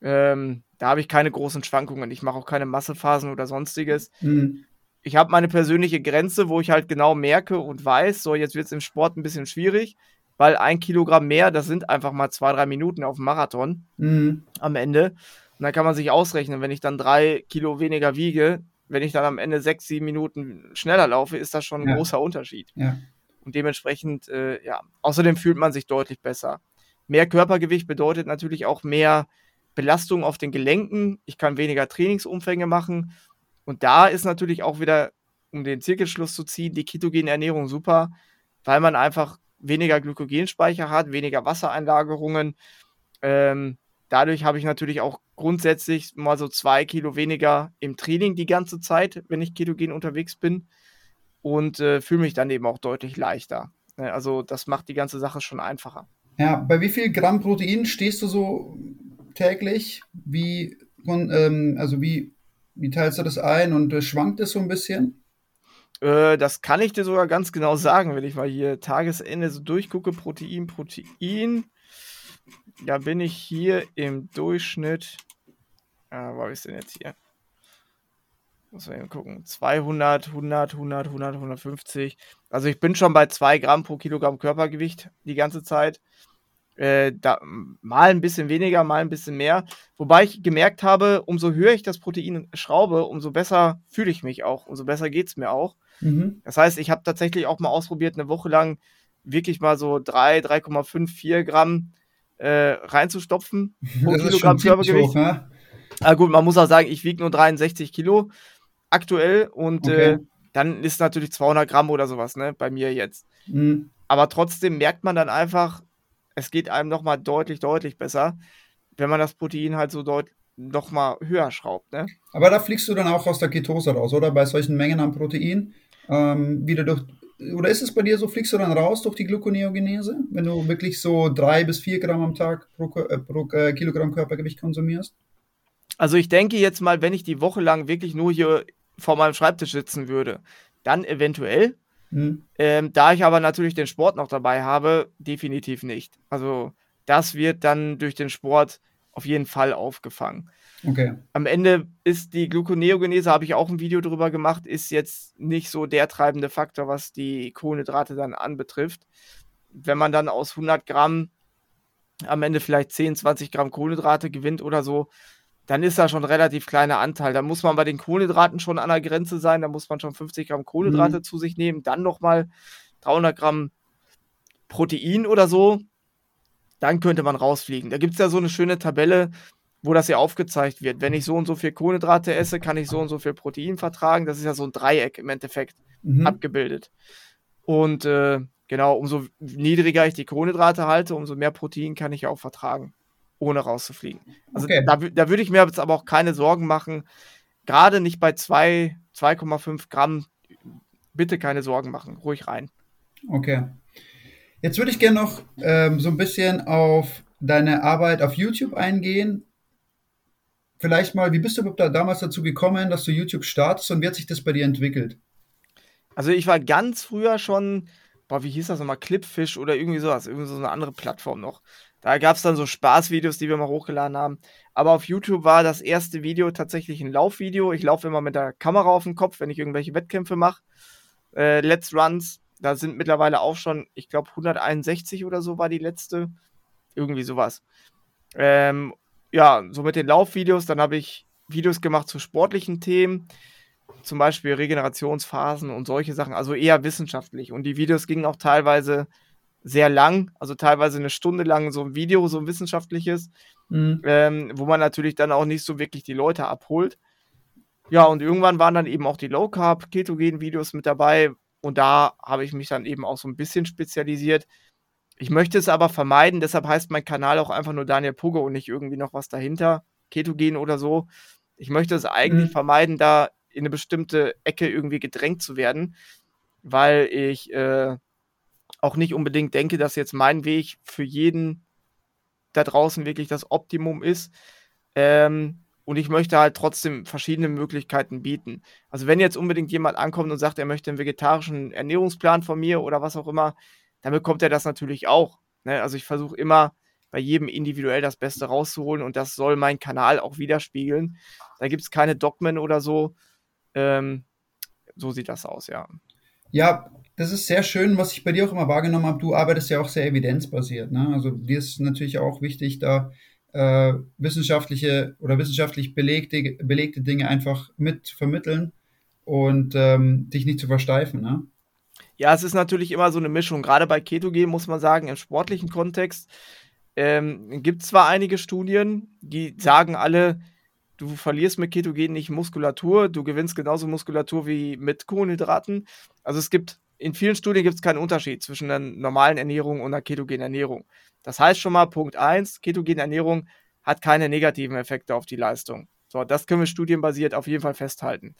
Ähm, da habe ich keine großen Schwankungen. Ich mache auch keine Massephasen oder sonstiges. Mhm. Ich habe meine persönliche Grenze, wo ich halt genau merke und weiß, so jetzt wird es im Sport ein bisschen schwierig, weil ein Kilogramm mehr, das sind einfach mal zwei, drei Minuten auf dem Marathon mhm. am Ende. Und dann kann man sich ausrechnen, wenn ich dann drei Kilo weniger wiege, wenn ich dann am Ende sechs, sieben Minuten schneller laufe, ist das schon ein ja. großer Unterschied. Ja. Und dementsprechend, äh, ja, außerdem fühlt man sich deutlich besser. Mehr Körpergewicht bedeutet natürlich auch mehr Belastung auf den Gelenken, ich kann weniger Trainingsumfänge machen. Und da ist natürlich auch wieder, um den Zirkelschluss zu ziehen, die ketogene Ernährung super, weil man einfach weniger Glykogenspeicher hat, weniger Wassereinlagerungen. Ähm, dadurch habe ich natürlich auch grundsätzlich mal so zwei Kilo weniger im Training die ganze Zeit, wenn ich ketogen unterwegs bin und äh, fühle mich dann eben auch deutlich leichter. Ne, also das macht die ganze Sache schon einfacher. Ja, bei wie viel Gramm Protein stehst du so täglich? Wie, ähm, also wie, wie teilst du das ein und äh, schwankt es so ein bisschen? Äh, das kann ich dir sogar ganz genau sagen, wenn ich mal hier Tagesende so durchgucke. Protein, Protein. Da bin ich hier im Durchschnitt. Ah, wo ist denn jetzt hier? Muss man eben gucken. 200, 100, 100, 100, 150. Also ich bin schon bei 2 Gramm pro Kilogramm Körpergewicht die ganze Zeit. Äh, da, mal ein bisschen weniger, mal ein bisschen mehr. Wobei ich gemerkt habe, umso höher ich das Protein schraube, umso besser fühle ich mich auch, umso besser geht es mir auch. Mhm. Das heißt, ich habe tatsächlich auch mal ausprobiert, eine Woche lang wirklich mal so 3, 3,5, 4 Gramm äh, reinzustopfen pro das Kilogramm Körpergewicht. Hoch, ne? Ah, gut, man muss auch sagen, ich wiege nur 63 Kilo aktuell und okay. äh, dann ist natürlich 200 Gramm oder sowas, ne, bei mir jetzt. Mhm. Aber trotzdem merkt man dann einfach, es geht einem nochmal deutlich, deutlich besser, wenn man das Protein halt so deutlich nochmal höher schraubt. Ne? Aber da fliegst du dann auch aus der Ketose raus, oder? Bei solchen Mengen an Protein. Ähm, wieder durch, oder ist es bei dir so, fliegst du dann raus durch die Gluconeogenese, wenn du wirklich so drei bis vier Gramm am Tag pro, äh, pro äh, Kilogramm Körpergewicht konsumierst? Also ich denke jetzt mal, wenn ich die Woche lang wirklich nur hier vor meinem Schreibtisch sitzen würde, dann eventuell. Mhm. Ähm, da ich aber natürlich den Sport noch dabei habe, definitiv nicht. Also das wird dann durch den Sport auf jeden Fall aufgefangen. Okay. Am Ende ist die Gluconeogenese, habe ich auch ein Video drüber gemacht, ist jetzt nicht so der treibende Faktor, was die Kohlenhydrate dann anbetrifft. Wenn man dann aus 100 Gramm am Ende vielleicht 10, 20 Gramm Kohlenhydrate gewinnt oder so, dann ist da schon ein relativ kleiner Anteil. Da muss man bei den Kohlenhydraten schon an der Grenze sein, da muss man schon 50 Gramm Kohlenhydrate mhm. zu sich nehmen, dann nochmal 300 Gramm Protein oder so, dann könnte man rausfliegen. Da gibt es ja so eine schöne Tabelle, wo das ja aufgezeigt wird. Wenn ich so und so viel Kohlenhydrate esse, kann ich so und so viel Protein vertragen. Das ist ja so ein Dreieck im Endeffekt mhm. abgebildet. Und äh, genau, umso niedriger ich die Kohlenhydrate halte, umso mehr Protein kann ich auch vertragen, ohne rauszufliegen. Also okay. da, da würde ich mir jetzt aber auch keine Sorgen machen. Gerade nicht bei 2,5 Gramm. Bitte keine Sorgen machen. Ruhig rein. Okay. Jetzt würde ich gerne noch ähm, so ein bisschen auf deine Arbeit auf YouTube eingehen vielleicht mal, wie bist du da damals dazu gekommen, dass du YouTube startest und wie hat sich das bei dir entwickelt? Also ich war ganz früher schon, boah, wie hieß das nochmal, Clipfish oder irgendwie sowas, irgendwie so eine andere Plattform noch. Da gab es dann so Spaßvideos, die wir mal hochgeladen haben. Aber auf YouTube war das erste Video tatsächlich ein Laufvideo. Ich laufe immer mit der Kamera auf dem Kopf, wenn ich irgendwelche Wettkämpfe mache. Äh, Let's Runs, da sind mittlerweile auch schon, ich glaube 161 oder so war die letzte. Irgendwie sowas. Ähm, ja, so mit den Laufvideos, dann habe ich Videos gemacht zu sportlichen Themen, zum Beispiel Regenerationsphasen und solche Sachen, also eher wissenschaftlich. Und die Videos gingen auch teilweise sehr lang, also teilweise eine Stunde lang so ein Video, so ein wissenschaftliches, mhm. ähm, wo man natürlich dann auch nicht so wirklich die Leute abholt. Ja, und irgendwann waren dann eben auch die Low Carb, Ketogen Videos mit dabei und da habe ich mich dann eben auch so ein bisschen spezialisiert. Ich möchte es aber vermeiden, deshalb heißt mein Kanal auch einfach nur Daniel Pugge und nicht irgendwie noch was dahinter, Ketogen oder so. Ich möchte es eigentlich mhm. vermeiden, da in eine bestimmte Ecke irgendwie gedrängt zu werden, weil ich äh, auch nicht unbedingt denke, dass jetzt mein Weg für jeden da draußen wirklich das Optimum ist. Ähm, und ich möchte halt trotzdem verschiedene Möglichkeiten bieten. Also wenn jetzt unbedingt jemand ankommt und sagt, er möchte einen vegetarischen Ernährungsplan von mir oder was auch immer, dann bekommt er das natürlich auch. Ne? Also ich versuche immer bei jedem individuell das Beste rauszuholen und das soll mein Kanal auch widerspiegeln. Da gibt es keine Dogmen oder so. Ähm, so sieht das aus, ja. Ja, das ist sehr schön, was ich bei dir auch immer wahrgenommen habe. Du arbeitest ja auch sehr evidenzbasiert. Ne? Also dir ist natürlich auch wichtig, da äh, wissenschaftliche oder wissenschaftlich belegte, belegte Dinge einfach mit vermitteln und ähm, dich nicht zu versteifen. Ne? Ja, es ist natürlich immer so eine Mischung. Gerade bei Ketogen muss man sagen, im sportlichen Kontext ähm, gibt es zwar einige Studien, die sagen alle, du verlierst mit Ketogen nicht Muskulatur, du gewinnst genauso Muskulatur wie mit Kohlenhydraten. Also es gibt, in vielen Studien gibt es keinen Unterschied zwischen einer normalen Ernährung und einer ketogenen Ernährung. Das heißt schon mal, Punkt 1, ketogene Ernährung hat keine negativen Effekte auf die Leistung. So, das können wir studienbasiert auf jeden Fall festhalten.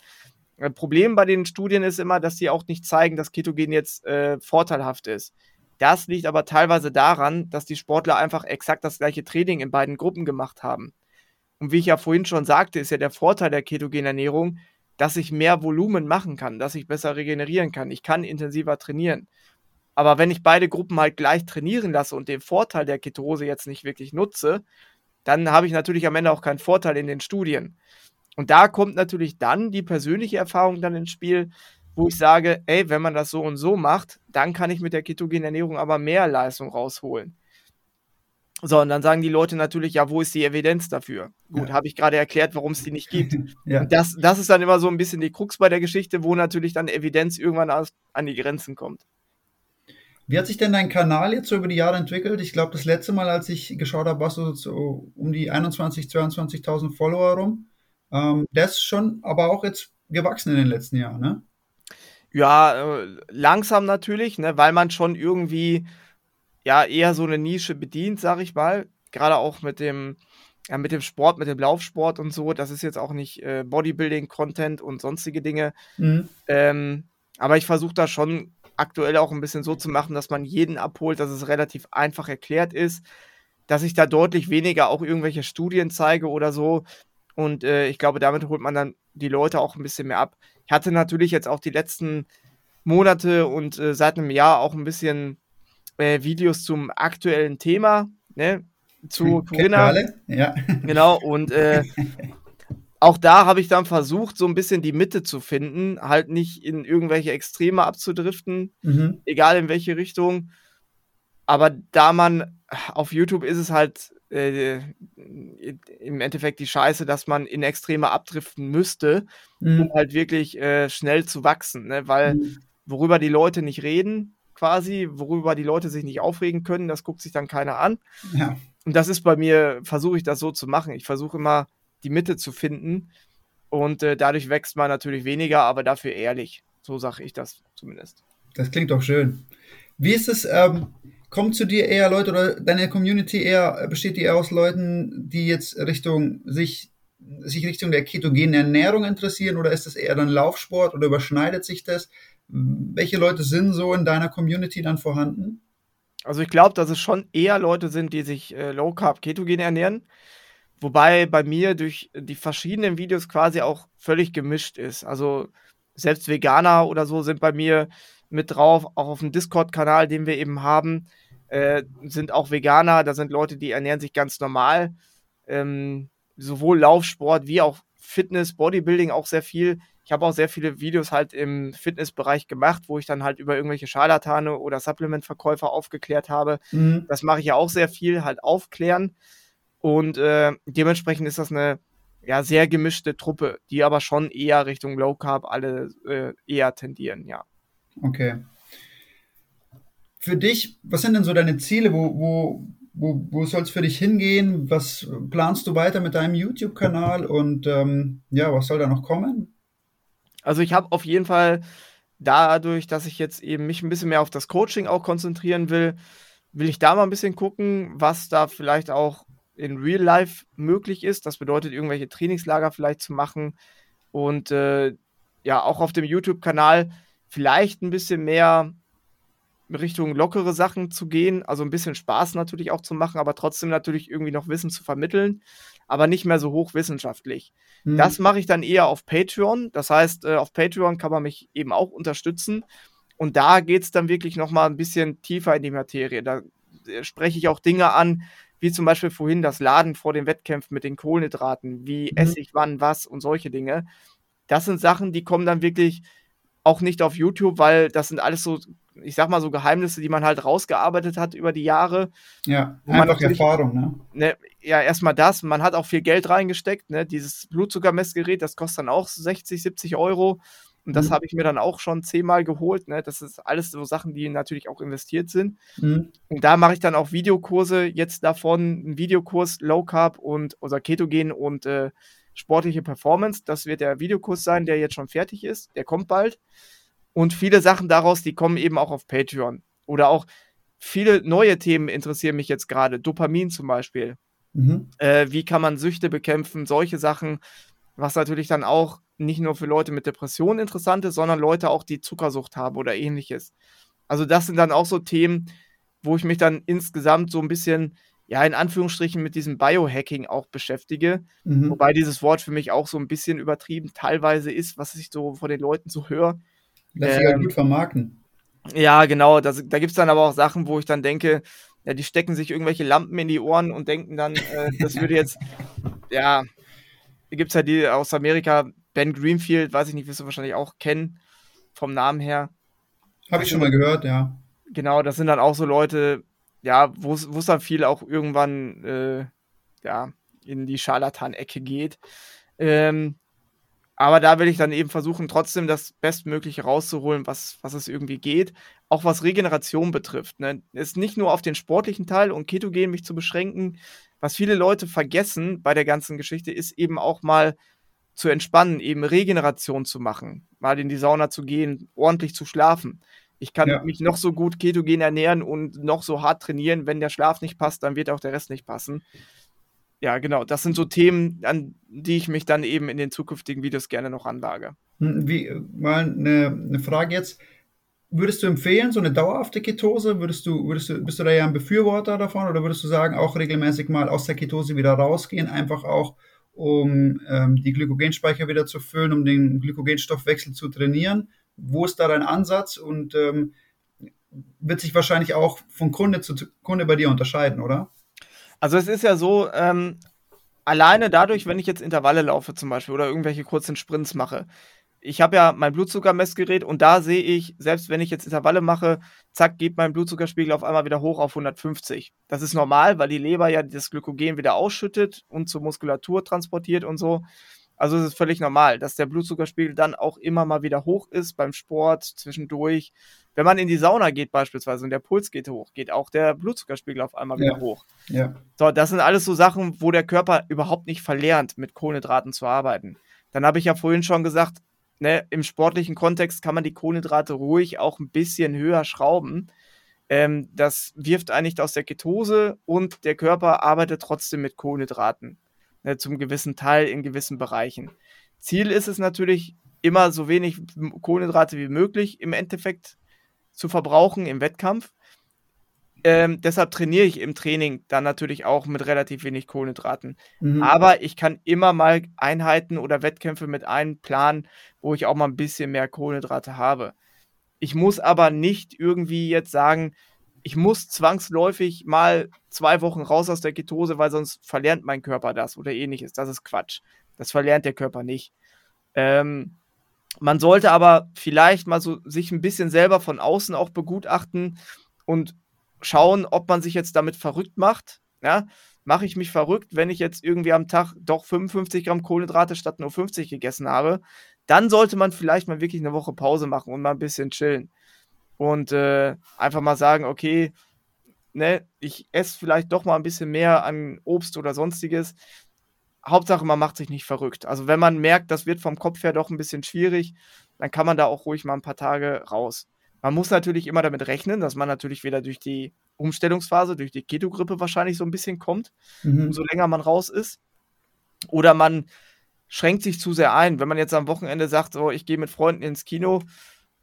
Ein Problem bei den Studien ist immer, dass sie auch nicht zeigen, dass Ketogen jetzt äh, vorteilhaft ist. Das liegt aber teilweise daran, dass die Sportler einfach exakt das gleiche Training in beiden Gruppen gemacht haben. Und wie ich ja vorhin schon sagte, ist ja der Vorteil der ketogenen Ernährung, dass ich mehr Volumen machen kann, dass ich besser regenerieren kann. Ich kann intensiver trainieren. Aber wenn ich beide Gruppen halt gleich trainieren lasse und den Vorteil der Ketose jetzt nicht wirklich nutze, dann habe ich natürlich am Ende auch keinen Vorteil in den Studien. Und da kommt natürlich dann die persönliche Erfahrung dann ins Spiel, wo ich sage, ey, wenn man das so und so macht, dann kann ich mit der ketogenen Ernährung aber mehr Leistung rausholen. So, und dann sagen die Leute natürlich, ja, wo ist die Evidenz dafür? Gut, ja. habe ich gerade erklärt, warum es die nicht gibt. ja. Das, das ist dann immer so ein bisschen die Krux bei der Geschichte, wo natürlich dann Evidenz irgendwann aus, an die Grenzen kommt. Wie hat sich denn dein Kanal jetzt so über die Jahre entwickelt? Ich glaube, das letzte Mal, als ich geschaut habe, warst du so um die 21.000, 22.000 Follower rum. Ähm, der ist schon aber auch jetzt gewachsen in den letzten Jahren, ne? Ja, äh, langsam natürlich, ne, weil man schon irgendwie ja eher so eine Nische bedient, sag ich mal. Gerade auch mit dem, ja, mit dem Sport, mit dem Laufsport und so. Das ist jetzt auch nicht äh, Bodybuilding-Content und sonstige Dinge. Mhm. Ähm, aber ich versuche da schon aktuell auch ein bisschen so zu machen, dass man jeden abholt, dass es relativ einfach erklärt ist, dass ich da deutlich weniger auch irgendwelche Studien zeige oder so, und äh, ich glaube, damit holt man dann die Leute auch ein bisschen mehr ab. Ich hatte natürlich jetzt auch die letzten Monate und äh, seit einem Jahr auch ein bisschen äh, Videos zum aktuellen Thema. Ne? zu Corinna. Ja. Genau, und äh, auch da habe ich dann versucht, so ein bisschen die Mitte zu finden, halt nicht in irgendwelche Extreme abzudriften, mhm. egal in welche Richtung. Aber da man auf YouTube ist es halt äh, im Endeffekt die Scheiße, dass man in Extreme abdriften müsste, mhm. um halt wirklich äh, schnell zu wachsen. Ne? Weil mhm. worüber die Leute nicht reden, quasi, worüber die Leute sich nicht aufregen können, das guckt sich dann keiner an. Ja. Und das ist bei mir, versuche ich das so zu machen. Ich versuche immer die Mitte zu finden und äh, dadurch wächst man natürlich weniger, aber dafür ehrlich. So sage ich das zumindest. Das klingt doch schön. Wie ist es, ähm, kommen zu dir eher Leute oder deine Community eher, besteht die eher aus Leuten, die jetzt Richtung sich, sich Richtung der ketogenen Ernährung interessieren oder ist das eher dann Laufsport oder überschneidet sich das? Welche Leute sind so in deiner Community dann vorhanden? Also ich glaube, dass es schon eher Leute sind, die sich äh, Low Carb ketogen ernähren. Wobei bei mir durch die verschiedenen Videos quasi auch völlig gemischt ist. Also selbst Veganer oder so sind bei mir mit drauf, auch auf dem Discord-Kanal, den wir eben haben äh, sind auch Veganer, da sind Leute, die ernähren sich ganz normal. Ähm, sowohl Laufsport wie auch Fitness, Bodybuilding auch sehr viel. Ich habe auch sehr viele Videos halt im Fitnessbereich gemacht, wo ich dann halt über irgendwelche Scharlatane oder Supplementverkäufer aufgeklärt habe. Mhm. Das mache ich ja auch sehr viel, halt aufklären. Und äh, dementsprechend ist das eine ja, sehr gemischte Truppe, die aber schon eher Richtung Low Carb alle äh, eher tendieren, ja. Okay für dich, was sind denn so deine Ziele? Wo, wo, wo, wo soll es für dich hingehen? Was planst du weiter mit deinem YouTube-Kanal? Und ähm, ja, was soll da noch kommen? Also ich habe auf jeden Fall dadurch, dass ich jetzt eben mich ein bisschen mehr auf das Coaching auch konzentrieren will, will ich da mal ein bisschen gucken, was da vielleicht auch in Real Life möglich ist. Das bedeutet, irgendwelche Trainingslager vielleicht zu machen und äh, ja, auch auf dem YouTube-Kanal vielleicht ein bisschen mehr Richtung lockere Sachen zu gehen, also ein bisschen Spaß natürlich auch zu machen, aber trotzdem natürlich irgendwie noch Wissen zu vermitteln, aber nicht mehr so hochwissenschaftlich. Mhm. Das mache ich dann eher auf Patreon. Das heißt, äh, auf Patreon kann man mich eben auch unterstützen. Und da geht es dann wirklich nochmal ein bisschen tiefer in die Materie. Da äh, spreche ich auch Dinge an, wie zum Beispiel vorhin das Laden vor den Wettkämpfen mit den Kohlenhydraten, wie mhm. esse ich wann was und solche Dinge. Das sind Sachen, die kommen dann wirklich auch nicht auf YouTube, weil das sind alles so ich sag mal so Geheimnisse, die man halt rausgearbeitet hat über die Jahre. Ja, einfach Erfahrung, ne? ne? Ja, erstmal das. Man hat auch viel Geld reingesteckt, ne? Dieses Blutzuckermessgerät, das kostet dann auch 60, 70 Euro. Und das mhm. habe ich mir dann auch schon zehnmal geholt. Ne? Das ist alles so Sachen, die natürlich auch investiert sind. Mhm. Und da mache ich dann auch Videokurse jetzt davon, einen Videokurs Low Carb und oder Ketogen und äh, sportliche Performance. Das wird der Videokurs sein, der jetzt schon fertig ist. Der kommt bald. Und viele Sachen daraus, die kommen eben auch auf Patreon. Oder auch viele neue Themen interessieren mich jetzt gerade. Dopamin zum Beispiel. Mhm. Äh, wie kann man Süchte bekämpfen? Solche Sachen, was natürlich dann auch nicht nur für Leute mit Depressionen interessant ist, sondern Leute auch, die Zuckersucht haben oder ähnliches. Also das sind dann auch so Themen, wo ich mich dann insgesamt so ein bisschen, ja, in Anführungsstrichen mit diesem Biohacking auch beschäftige. Mhm. Wobei dieses Wort für mich auch so ein bisschen übertrieben teilweise ist, was ich so von den Leuten so höre. Lass sich halt ähm, gut vermarkten. Ja, genau. Das, da gibt es dann aber auch Sachen, wo ich dann denke, ja, die stecken sich irgendwelche Lampen in die Ohren und denken dann, äh, das würde jetzt, ja, gibt es ja die aus Amerika, Ben Greenfield, weiß ich nicht, wirst du wahrscheinlich auch kennen, vom Namen her. Habe ich schon mal gehört, ja. Genau, das sind dann auch so Leute, ja, wo es dann viel auch irgendwann, äh, ja, in die Scharlatan-Ecke geht. Ähm, aber da will ich dann eben versuchen, trotzdem das Bestmögliche rauszuholen, was, was es irgendwie geht. Auch was Regeneration betrifft. Ne? Ist nicht nur auf den sportlichen Teil und Ketogen mich zu beschränken. Was viele Leute vergessen bei der ganzen Geschichte, ist eben auch mal zu entspannen, eben Regeneration zu machen, mal in die Sauna zu gehen, ordentlich zu schlafen. Ich kann ja. mich noch so gut ketogen ernähren und noch so hart trainieren. Wenn der Schlaf nicht passt, dann wird auch der Rest nicht passen ja, genau, das sind so Themen, an die ich mich dann eben in den zukünftigen Videos gerne noch anlage. Hm, wie, mal eine, eine Frage jetzt. Würdest du empfehlen, so eine dauerhafte Ketose? Würdest du, würdest du, bist du da ja ein Befürworter davon oder würdest du sagen, auch regelmäßig mal aus der Ketose wieder rausgehen, einfach auch, um ähm, die Glykogenspeicher wieder zu füllen, um den Glykogenstoffwechsel zu trainieren? Wo ist da dein Ansatz und ähm, wird sich wahrscheinlich auch von Kunde zu Kunde bei dir unterscheiden, oder? Also es ist ja so, ähm, alleine dadurch, wenn ich jetzt Intervalle laufe zum Beispiel oder irgendwelche kurzen Sprints mache, ich habe ja mein Blutzuckermessgerät und da sehe ich, selbst wenn ich jetzt Intervalle mache, zack, geht mein Blutzuckerspiegel auf einmal wieder hoch auf 150. Das ist normal, weil die Leber ja das Glykogen wieder ausschüttet und zur Muskulatur transportiert und so. Also es ist völlig normal, dass der Blutzuckerspiegel dann auch immer mal wieder hoch ist beim Sport, zwischendurch. Wenn man in die Sauna geht beispielsweise und der Puls geht hoch, geht auch der Blutzuckerspiegel auf einmal ja. wieder hoch. Ja. So, das sind alles so Sachen, wo der Körper überhaupt nicht verlernt, mit Kohlenhydraten zu arbeiten. Dann habe ich ja vorhin schon gesagt, ne, im sportlichen Kontext kann man die Kohlenhydrate ruhig auch ein bisschen höher schrauben. Ähm, das wirft eigentlich aus der Ketose und der Körper arbeitet trotzdem mit Kohlenhydraten ne, zum gewissen Teil in gewissen Bereichen. Ziel ist es natürlich, immer so wenig Kohlenhydrate wie möglich im Endeffekt zu verbrauchen im Wettkampf. Ähm, deshalb trainiere ich im Training dann natürlich auch mit relativ wenig Kohlenhydraten. Mhm. Aber ich kann immer mal Einheiten oder Wettkämpfe mit einplanen, wo ich auch mal ein bisschen mehr Kohlenhydrate habe. Ich muss aber nicht irgendwie jetzt sagen, ich muss zwangsläufig mal zwei Wochen raus aus der Ketose, weil sonst verlernt mein Körper das oder ähnliches. Das ist Quatsch. Das verlernt der Körper nicht. Ähm, man sollte aber vielleicht mal so sich ein bisschen selber von außen auch begutachten und schauen, ob man sich jetzt damit verrückt macht. Ja, mache ich mich verrückt, wenn ich jetzt irgendwie am Tag doch 55 Gramm Kohlenhydrate statt nur 50 gegessen habe? Dann sollte man vielleicht mal wirklich eine Woche Pause machen und mal ein bisschen chillen und äh, einfach mal sagen, okay, ne, ich esse vielleicht doch mal ein bisschen mehr an Obst oder sonstiges. Hauptsache, man macht sich nicht verrückt. Also wenn man merkt, das wird vom Kopf her doch ein bisschen schwierig, dann kann man da auch ruhig mal ein paar Tage raus. Man muss natürlich immer damit rechnen, dass man natürlich wieder durch die Umstellungsphase, durch die Keto-Grippe wahrscheinlich so ein bisschen kommt, mhm. umso länger man raus ist. Oder man schränkt sich zu sehr ein. Wenn man jetzt am Wochenende sagt, so, ich gehe mit Freunden ins Kino,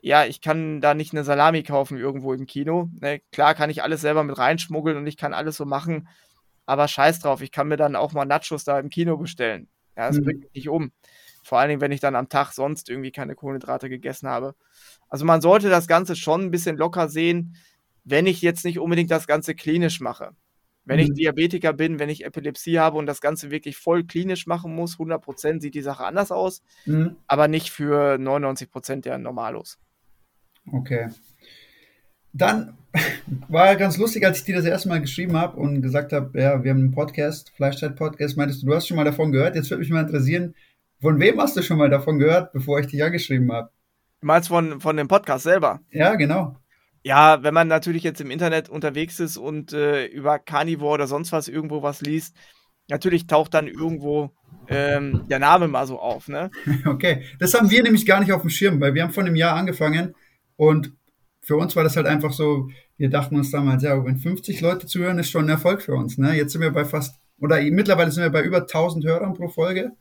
ja, ich kann da nicht eine Salami kaufen irgendwo im Kino. Ne? Klar kann ich alles selber mit reinschmuggeln und ich kann alles so machen, aber scheiß drauf, ich kann mir dann auch mal Nachos da im Kino bestellen. Ja, das mhm. bringt mich nicht um. Vor allen Dingen, wenn ich dann am Tag sonst irgendwie keine Kohlenhydrate gegessen habe. Also man sollte das Ganze schon ein bisschen locker sehen, wenn ich jetzt nicht unbedingt das Ganze klinisch mache. Wenn mhm. ich Diabetiker bin, wenn ich Epilepsie habe und das Ganze wirklich voll klinisch machen muss, 100% sieht die Sache anders aus, mhm. aber nicht für 99% der Normalos. Okay. Dann war ganz lustig, als ich dir das erste Mal geschrieben habe und gesagt habe, ja, wir haben einen Podcast, Fleischzeit-Podcast, meintest du, du hast schon mal davon gehört. Jetzt würde mich mal interessieren, von wem hast du schon mal davon gehört, bevor ich dich angeschrieben habe? Du meinst von, von dem Podcast selber? Ja, genau. Ja, wenn man natürlich jetzt im Internet unterwegs ist und äh, über Carnivore oder sonst was irgendwo was liest, natürlich taucht dann irgendwo ähm, der Name mal so auf, ne? Okay, das haben wir nämlich gar nicht auf dem Schirm, weil wir haben vor einem Jahr angefangen und für uns war das halt einfach so, wir dachten uns damals, ja, wenn 50 Leute zuhören, ist schon ein Erfolg für uns. Ne? Jetzt sind wir bei fast, oder mittlerweile sind wir bei über 1000 Hörern pro Folge.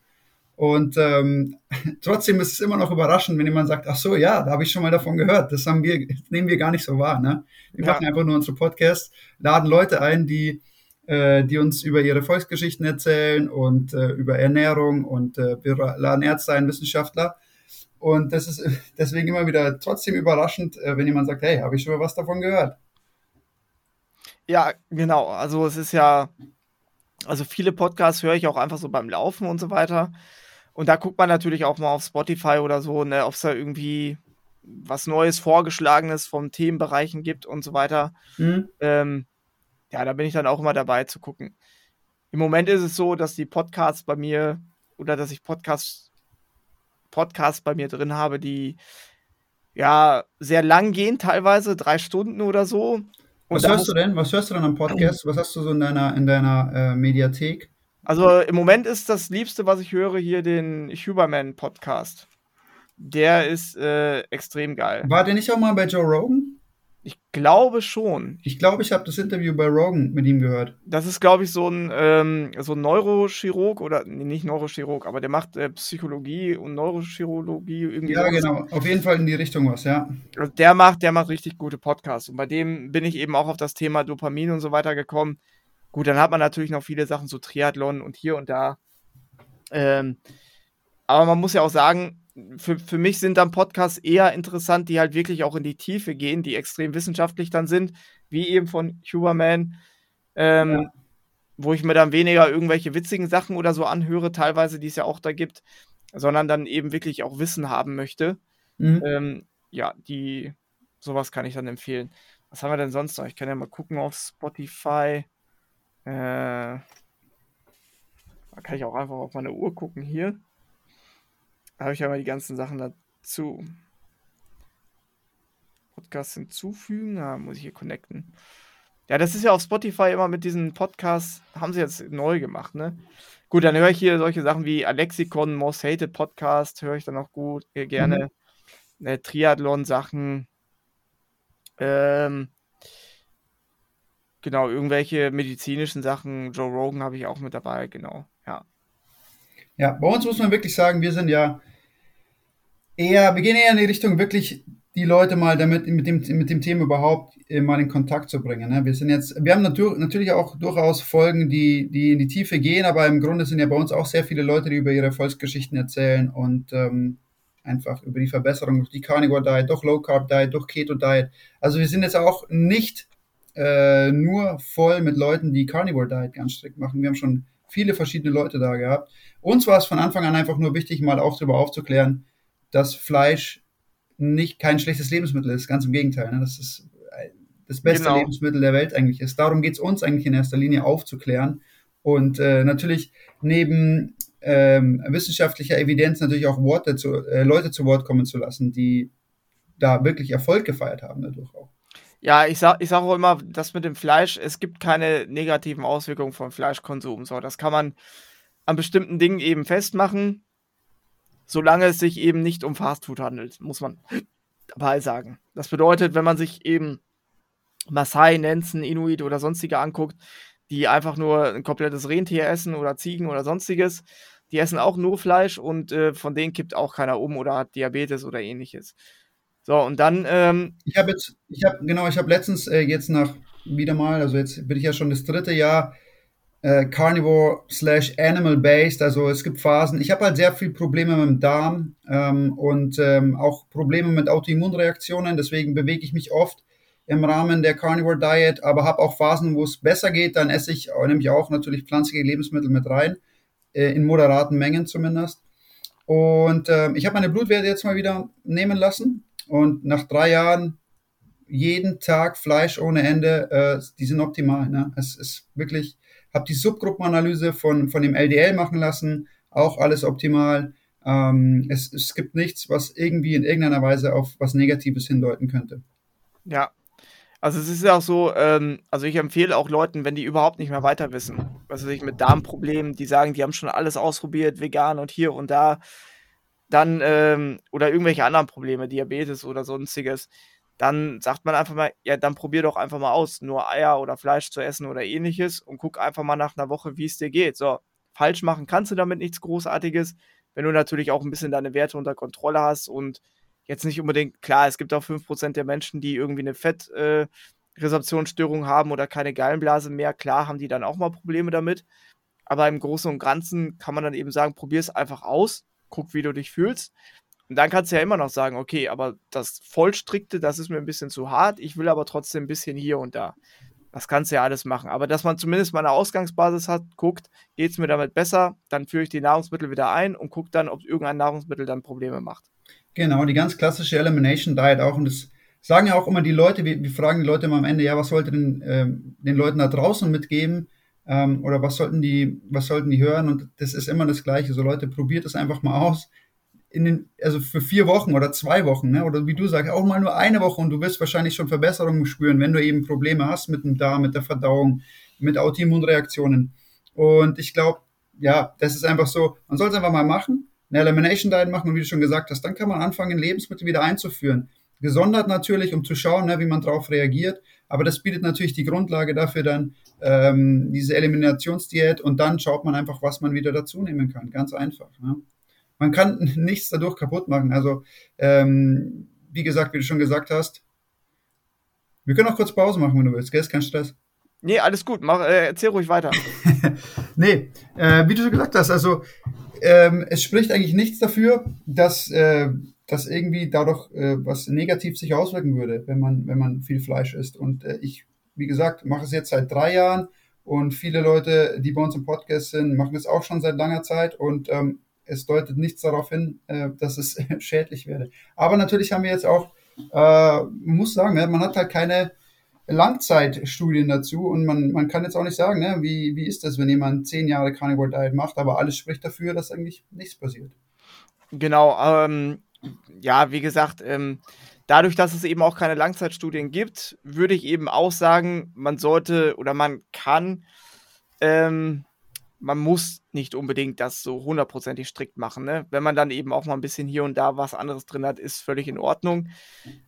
Und ähm, trotzdem ist es immer noch überraschend, wenn jemand sagt, ach so, ja, da habe ich schon mal davon gehört. Das haben wir, das nehmen wir gar nicht so wahr. Ne? Wir ja. machen einfach nur unsere Podcasts, laden Leute ein, die, äh, die uns über ihre Volksgeschichten erzählen und äh, über Ernährung und äh, wir laden Ärzte ein, Wissenschaftler und das ist deswegen immer wieder trotzdem überraschend, äh, wenn jemand sagt, hey, habe ich schon mal was davon gehört? Ja, genau. Also es ist ja, also viele Podcasts höre ich auch einfach so beim Laufen und so weiter. Und da guckt man natürlich auch mal auf Spotify oder so, ne, ob es da irgendwie was Neues, Vorgeschlagenes von Themenbereichen gibt und so weiter. Mhm. Ähm, ja, da bin ich dann auch immer dabei zu gucken. Im Moment ist es so, dass die Podcasts bei mir oder dass ich Podcasts Podcasts bei mir drin habe, die ja sehr lang gehen, teilweise drei Stunden oder so. Und was hörst du denn? Was hörst du denn am Podcast? Was hast du so in deiner, in deiner äh, Mediathek? Also im Moment ist das Liebste, was ich höre, hier den Huberman Podcast. Der ist äh, extrem geil. War der nicht auch mal bei Joe Rogan? Ich glaube schon. Ich glaube, ich habe das Interview bei Rogan mit ihm gehört. Das ist, glaube ich, so ein, ähm, so ein Neurochirurg oder nee, nicht Neurochirurg, aber der macht äh, Psychologie und Neurochirurgie irgendwie. Ja, genau. Auf jeden Fall in die Richtung was, ja. Also der macht, der macht richtig gute Podcasts. Und bei dem bin ich eben auch auf das Thema Dopamin und so weiter gekommen. Gut, dann hat man natürlich noch viele Sachen, so Triathlon und hier und da. Ähm, aber man muss ja auch sagen, für, für mich sind dann Podcasts eher interessant, die halt wirklich auch in die Tiefe gehen, die extrem wissenschaftlich dann sind, wie eben von Huberman. Ähm, ja. wo ich mir dann weniger irgendwelche witzigen Sachen oder so anhöre, teilweise, die es ja auch da gibt, sondern dann eben wirklich auch Wissen haben möchte. Mhm. Ähm, ja, die, sowas kann ich dann empfehlen. Was haben wir denn sonst noch? Ich kann ja mal gucken auf Spotify. Äh, da kann ich auch einfach auf meine Uhr gucken hier. Habe ich ja mal die ganzen Sachen dazu. Podcast hinzufügen. Da muss ich hier connecten. Ja, das ist ja auf Spotify immer mit diesen Podcasts, haben sie jetzt neu gemacht, ne? Gut, dann höre ich hier solche Sachen wie Alexikon, Most Hated Podcast, höre ich dann auch gut, äh, gerne. Mhm. Äh, Triathlon-Sachen. Ähm, genau, irgendwelche medizinischen Sachen. Joe Rogan habe ich auch mit dabei, genau, ja. Ja, bei uns muss man wirklich sagen, wir sind ja eher, wir gehen eher in die Richtung wirklich die Leute mal damit mit dem, mit dem Thema überhaupt äh, mal in Kontakt zu bringen. Ne? Wir sind jetzt, wir haben natür natürlich auch durchaus Folgen, die, die in die Tiefe gehen, aber im Grunde sind ja bei uns auch sehr viele Leute, die über ihre Erfolgsgeschichten erzählen und ähm, einfach über die Verbesserung durch die Carnivore Diet, durch Low Carb Diet, durch Keto Diet. Also wir sind jetzt auch nicht äh, nur voll mit Leuten, die Carnivore Diet ganz strikt machen. Wir haben schon viele verschiedene Leute da gehabt. Uns war es von Anfang an einfach nur wichtig, mal auch darüber aufzuklären, dass Fleisch nicht kein schlechtes Lebensmittel ist, ganz im Gegenteil. Ne? Das ist das beste genau. Lebensmittel der Welt eigentlich ist. Darum geht es uns eigentlich in erster Linie aufzuklären und äh, natürlich neben ähm, wissenschaftlicher Evidenz natürlich auch Worte zu, äh, Leute zu Wort kommen zu lassen, die da wirklich Erfolg gefeiert haben dadurch auch. Ja, ich sag, ich sag auch immer, das mit dem Fleisch, es gibt keine negativen Auswirkungen von Fleischkonsum. So, das kann man an bestimmten Dingen eben festmachen solange es sich eben nicht um Fastfood handelt, muss man dabei sagen. Das bedeutet, wenn man sich eben Maasai, Nenzen, Inuit oder sonstige anguckt, die einfach nur ein komplettes Rentier essen oder Ziegen oder sonstiges, die essen auch nur Fleisch und äh, von denen kippt auch keiner um oder hat Diabetes oder ähnliches. So, und dann. Ähm, ich habe jetzt, ich habe, genau, ich habe letztens äh, jetzt nach wieder mal, also jetzt bin ich ja schon das dritte Jahr äh, Carnivore slash Animal Based. Also es gibt Phasen. Ich habe halt sehr viel Probleme mit dem Darm ähm, und ähm, auch Probleme mit Autoimmunreaktionen. Deswegen bewege ich mich oft im Rahmen der Carnivore Diet, aber habe auch Phasen, wo es besser geht. Dann esse ich, äh, nehme ich auch natürlich pflanzliche Lebensmittel mit rein, äh, in moderaten Mengen zumindest. Und äh, ich habe meine Blutwerte jetzt mal wieder nehmen lassen. Und nach drei Jahren jeden Tag Fleisch ohne Ende, äh, die sind optimal. Ne? Es ist wirklich habe die Subgruppenanalyse von, von dem LDL machen lassen, auch alles optimal. Ähm, es, es gibt nichts, was irgendwie in irgendeiner Weise auf was Negatives hindeuten könnte. Ja, also es ist ja auch so, ähm, also ich empfehle auch Leuten, wenn die überhaupt nicht mehr weiter wissen, was weiß ich, mit Darmproblemen, die sagen, die haben schon alles ausprobiert, vegan und hier und da, dann, ähm, oder irgendwelche anderen Probleme, Diabetes oder sonstiges, dann sagt man einfach mal, ja, dann probier doch einfach mal aus, nur Eier oder Fleisch zu essen oder ähnliches und guck einfach mal nach einer Woche, wie es dir geht. So, falsch machen kannst du damit nichts Großartiges, wenn du natürlich auch ein bisschen deine Werte unter Kontrolle hast und jetzt nicht unbedingt, klar, es gibt auch 5% der Menschen, die irgendwie eine Fettresorptionsstörung äh, haben oder keine Gallenblase mehr, klar haben die dann auch mal Probleme damit. Aber im Großen und Ganzen kann man dann eben sagen, probier es einfach aus, guck, wie du dich fühlst. Und dann kannst du ja immer noch sagen, okay, aber das Vollstrikte, das ist mir ein bisschen zu hart. Ich will aber trotzdem ein bisschen hier und da. Das kannst du ja alles machen. Aber dass man zumindest mal eine Ausgangsbasis hat, guckt, geht es mir damit besser, dann führe ich die Nahrungsmittel wieder ein und gucke dann, ob irgendein Nahrungsmittel dann Probleme macht. Genau, die ganz klassische Elimination Diet auch. Und das sagen ja auch immer die Leute, wir, wir fragen die Leute immer am Ende, ja, was sollte denn äh, den Leuten da draußen mitgeben? Ähm, oder was sollten die, was sollten die hören? Und das ist immer das Gleiche. So Leute, probiert es einfach mal aus in den, also für vier Wochen oder zwei Wochen, ne? oder wie du sagst, auch mal nur eine Woche und du wirst wahrscheinlich schon Verbesserungen spüren, wenn du eben Probleme hast mit dem Darm, mit der Verdauung, mit Autoimmunreaktionen. Und ich glaube, ja, das ist einfach so, man soll es einfach mal machen, eine Elimination Diet machen und wie du schon gesagt hast, dann kann man anfangen, Lebensmittel wieder einzuführen. Gesondert natürlich, um zu schauen, ne, wie man darauf reagiert, aber das bietet natürlich die Grundlage dafür dann, ähm, diese Eliminationsdiät und dann schaut man einfach, was man wieder dazu nehmen kann. Ganz einfach. Ne? Man kann nichts dadurch kaputt machen. Also, ähm, wie gesagt, wie du schon gesagt hast, wir können auch kurz Pause machen, wenn du willst, gell? Ist kein Stress. Nee, alles gut, Mach, äh, erzähl ruhig weiter. nee, äh, wie du schon gesagt hast, also ähm, es spricht eigentlich nichts dafür, dass, äh, dass irgendwie dadurch äh, was negativ sich auswirken würde, wenn man, wenn man viel Fleisch isst. Und äh, ich, wie gesagt, mache es jetzt seit drei Jahren Und viele Leute, die bei uns im Podcast sind, machen das auch schon seit langer Zeit und ähm, es deutet nichts darauf hin, äh, dass es schädlich werde. Aber natürlich haben wir jetzt auch, äh, muss sagen, man hat halt keine Langzeitstudien dazu und man, man kann jetzt auch nicht sagen, ne, wie, wie ist das, wenn jemand zehn Jahre Carnivore Diet macht, aber alles spricht dafür, dass eigentlich nichts passiert. Genau, ähm, ja, wie gesagt, ähm, dadurch, dass es eben auch keine Langzeitstudien gibt, würde ich eben auch sagen, man sollte oder man kann, ähm, man muss nicht unbedingt das so hundertprozentig strikt machen. Ne? Wenn man dann eben auch mal ein bisschen hier und da was anderes drin hat, ist völlig in Ordnung.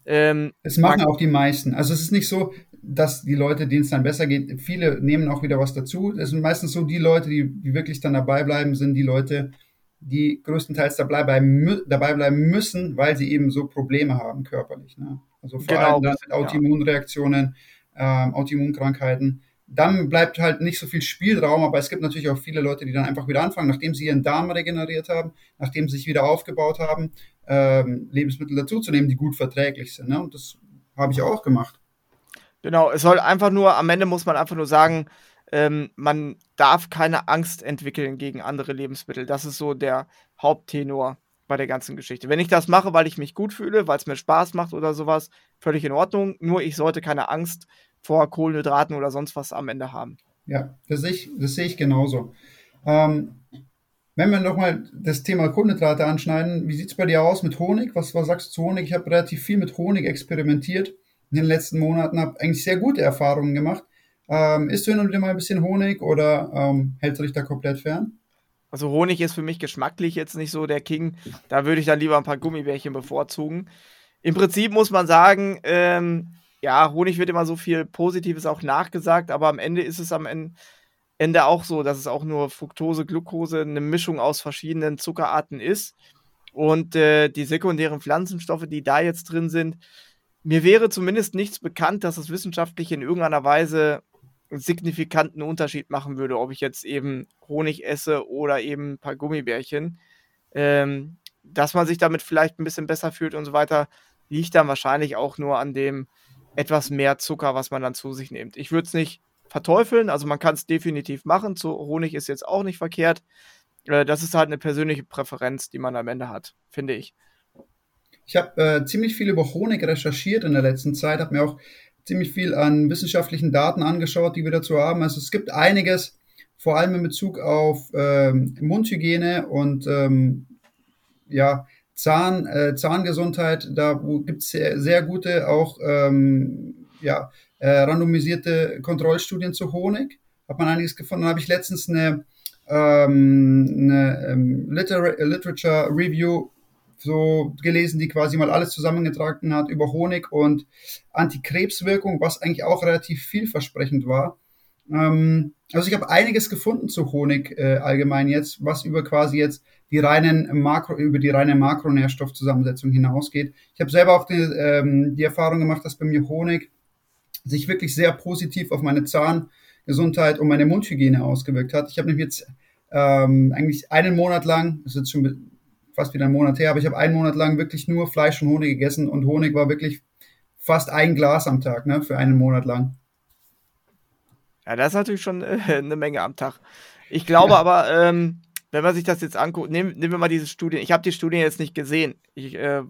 Ähm, es machen auch die meisten. Also es ist nicht so, dass die Leute, denen es dann besser geht, viele nehmen auch wieder was dazu. Es sind meistens so die Leute, die, die wirklich dann dabei bleiben, sind die Leute, die größtenteils dabei bleiben, dabei bleiben müssen, weil sie eben so Probleme haben körperlich. Ne? Also vor genau, allem dann mit Autoimmunreaktionen, ja. ähm, Autoimmunkrankheiten. Dann bleibt halt nicht so viel Spielraum, aber es gibt natürlich auch viele Leute, die dann einfach wieder anfangen, nachdem sie ihren Darm regeneriert haben, nachdem sie sich wieder aufgebaut haben, ähm, Lebensmittel dazuzunehmen, die gut verträglich sind. Ne? Und das habe ich auch gemacht. Genau, es soll einfach nur, am Ende muss man einfach nur sagen, ähm, man darf keine Angst entwickeln gegen andere Lebensmittel. Das ist so der Haupttenor bei der ganzen Geschichte. Wenn ich das mache, weil ich mich gut fühle, weil es mir Spaß macht oder sowas, völlig in Ordnung. Nur ich sollte keine Angst vor Kohlenhydraten oder sonst was am Ende haben. Ja, das sehe ich, das sehe ich genauso. Ähm, wenn wir nochmal das Thema Kohlenhydrate anschneiden, wie sieht es bei dir aus mit Honig? Was, was sagst du zu Honig? Ich habe relativ viel mit Honig experimentiert in den letzten Monaten, habe eigentlich sehr gute Erfahrungen gemacht. Ähm, isst du hin und wieder mal ein bisschen Honig oder ähm, hältst du dich da komplett fern? Also Honig ist für mich geschmacklich jetzt nicht so der King. Da würde ich dann lieber ein paar Gummibärchen bevorzugen. Im Prinzip muss man sagen, ähm, ja, Honig wird immer so viel Positives auch nachgesagt, aber am Ende ist es am Ende auch so, dass es auch nur Fructose, Glucose, eine Mischung aus verschiedenen Zuckerarten ist. Und äh, die sekundären Pflanzenstoffe, die da jetzt drin sind, mir wäre zumindest nichts bekannt, dass es wissenschaftlich in irgendeiner Weise signifikanten Unterschied machen würde, ob ich jetzt eben Honig esse oder eben ein paar Gummibärchen. Ähm, dass man sich damit vielleicht ein bisschen besser fühlt und so weiter, liegt dann wahrscheinlich auch nur an dem etwas mehr Zucker, was man dann zu sich nimmt. Ich würde es nicht verteufeln, also man kann es definitiv machen. Zu Honig ist jetzt auch nicht verkehrt. Äh, das ist halt eine persönliche Präferenz, die man am Ende hat, finde ich. Ich habe äh, ziemlich viel über Honig recherchiert in der letzten Zeit, habe mir auch ziemlich viel an wissenschaftlichen Daten angeschaut, die wir dazu haben. Also es gibt einiges, vor allem in Bezug auf ähm, Mundhygiene und ähm, ja, Zahn, äh, Zahngesundheit. Da gibt es sehr, sehr, gute, auch ähm, ja, äh, randomisierte Kontrollstudien zu Honig. Hat man einiges gefunden. Dann habe ich letztens eine, ähm, eine ähm, Liter Literature Review so gelesen, die quasi mal alles zusammengetragen hat über Honig und Antikrebswirkung, was eigentlich auch relativ vielversprechend war. Ähm, also ich habe einiges gefunden zu Honig äh, allgemein jetzt, was über quasi jetzt die reinen Makro, über die reine Makronährstoffzusammensetzung hinausgeht. Ich habe selber auch die, ähm, die Erfahrung gemacht, dass bei mir Honig sich wirklich sehr positiv auf meine Zahngesundheit und meine Mundhygiene ausgewirkt hat. Ich habe nämlich jetzt ähm, eigentlich einen Monat lang, das ist jetzt schon fast wieder einen Monat her, aber ich habe einen Monat lang wirklich nur Fleisch und Honig gegessen und Honig war wirklich fast ein Glas am Tag, ne, für einen Monat lang. Ja, das ist natürlich schon äh, eine Menge am Tag. Ich glaube ja. aber, ähm, wenn man sich das jetzt anguckt, nehmen, nehmen wir mal diese Studie. Ich habe die Studie jetzt nicht gesehen. Ich, äh,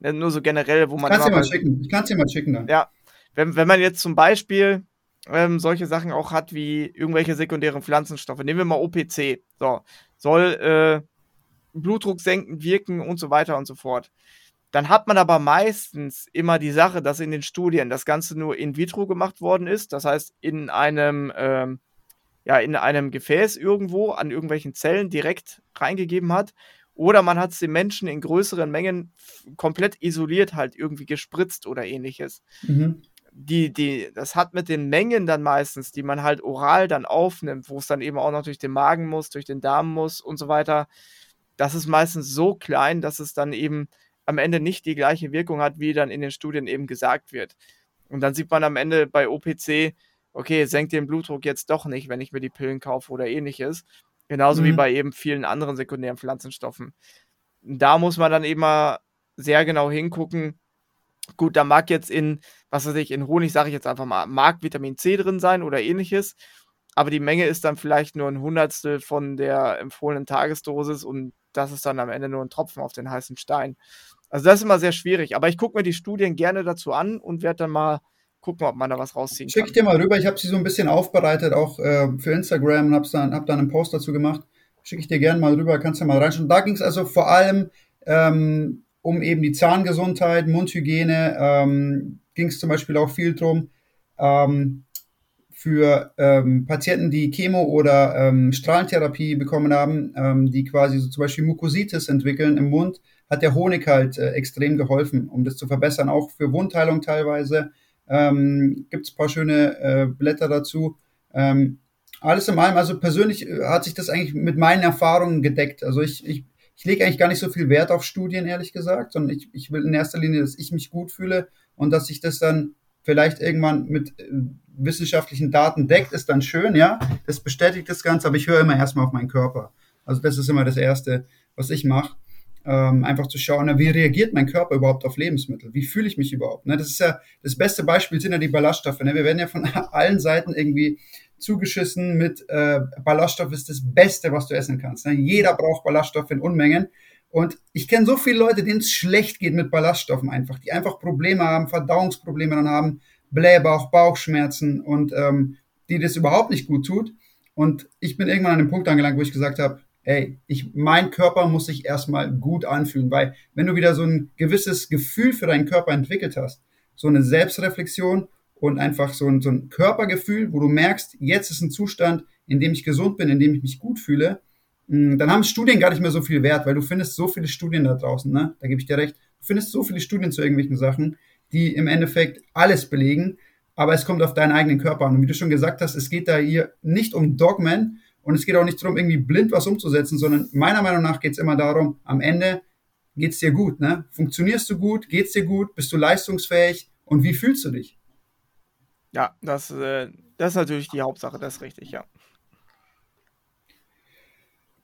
nur so generell, wo man. Kannst mal schicken. Ich kann es dir mal schicken dann. Ja. Wenn, wenn man jetzt zum Beispiel ähm, solche Sachen auch hat wie irgendwelche sekundären Pflanzenstoffe, nehmen wir mal OPC. So, soll äh, Blutdruck senken, wirken und so weiter und so fort. Dann hat man aber meistens immer die Sache, dass in den Studien das Ganze nur in vitro gemacht worden ist. Das heißt, in einem, ähm, ja, in einem Gefäß irgendwo an irgendwelchen Zellen direkt reingegeben hat. Oder man hat es den Menschen in größeren Mengen komplett isoliert, halt irgendwie gespritzt oder ähnliches. Mhm. Die, die, das hat mit den Mengen dann meistens, die man halt oral dann aufnimmt, wo es dann eben auch noch durch den Magen muss, durch den Darm muss und so weiter, das ist meistens so klein, dass es dann eben am Ende nicht die gleiche Wirkung hat, wie dann in den Studien eben gesagt wird. Und dann sieht man am Ende bei OPC, okay, senkt den Blutdruck jetzt doch nicht, wenn ich mir die Pillen kaufe oder ähnliches. Genauso mhm. wie bei eben vielen anderen sekundären Pflanzenstoffen. Da muss man dann eben mal sehr genau hingucken. Gut, da mag jetzt in, was weiß ich, in Honig, sage ich jetzt einfach mal, mag Vitamin C drin sein oder ähnliches. aber die Menge ist dann vielleicht nur ein Hundertstel von der empfohlenen Tagesdosis und das ist dann am Ende nur ein Tropfen auf den heißen Stein. Also das ist immer sehr schwierig, aber ich gucke mir die Studien gerne dazu an und werde dann mal gucken, ob man da was rausziehen Schick kann. Schick dir mal rüber, ich habe sie so ein bisschen aufbereitet, auch äh, für Instagram und habe dann, hab dann einen Post dazu gemacht. Schicke ich dir gerne mal rüber, kannst du mal reinschauen. Da ging es also vor allem ähm, um eben die Zahngesundheit, Mundhygiene, ähm, ging es zum Beispiel auch viel drum. Ähm, für ähm, Patienten, die Chemo- oder ähm, Strahlentherapie bekommen haben, ähm, die quasi so zum Beispiel Mukositis entwickeln im Mund, hat der Honig halt äh, extrem geholfen, um das zu verbessern. Auch für Wundheilung teilweise ähm, gibt es ein paar schöne äh, Blätter dazu. Ähm, alles in allem, also persönlich äh, hat sich das eigentlich mit meinen Erfahrungen gedeckt. Also ich, ich, ich lege eigentlich gar nicht so viel Wert auf Studien, ehrlich gesagt, sondern ich, ich will in erster Linie, dass ich mich gut fühle und dass ich das dann vielleicht irgendwann mit äh, wissenschaftlichen Daten deckt, ist dann schön, ja. Das bestätigt das Ganze, aber ich höre immer erstmal auf meinen Körper. Also das ist immer das Erste, was ich mache. Ähm, einfach zu schauen, na, wie reagiert mein Körper überhaupt auf Lebensmittel? Wie fühle ich mich überhaupt? Ne? Das ist ja das beste Beispiel sind ja die Ballaststoffe. Ne? Wir werden ja von allen Seiten irgendwie zugeschissen mit äh, Ballaststoff ist das Beste, was du essen kannst. Ne? Jeder braucht Ballaststoffe in Unmengen. Und ich kenne so viele Leute, denen es schlecht geht mit Ballaststoffen einfach, die einfach Probleme haben, Verdauungsprobleme dann haben, Blähbauch, Bauchschmerzen und ähm, die das überhaupt nicht gut tut. Und ich bin irgendwann an dem Punkt angelangt, wo ich gesagt habe, ey, ich, mein Körper muss sich erstmal gut anfühlen, weil wenn du wieder so ein gewisses Gefühl für deinen Körper entwickelt hast, so eine Selbstreflexion und einfach so ein, so ein Körpergefühl, wo du merkst, jetzt ist ein Zustand, in dem ich gesund bin, in dem ich mich gut fühle, hm, dann haben Studien gar nicht mehr so viel Wert, weil du findest so viele Studien da draußen, ne? Da gebe ich dir recht. Du findest so viele Studien zu irgendwelchen Sachen, die im Endeffekt alles belegen, aber es kommt auf deinen eigenen Körper an. Und wie du schon gesagt hast, es geht da hier nicht um Dogmen und es geht auch nicht darum, irgendwie blind was umzusetzen, sondern meiner Meinung nach geht es immer darum, am Ende geht es dir gut, ne? Funktionierst du gut, geht es dir gut, bist du leistungsfähig und wie fühlst du dich? Ja, das, äh, das ist natürlich die Hauptsache, das ist richtig, ja.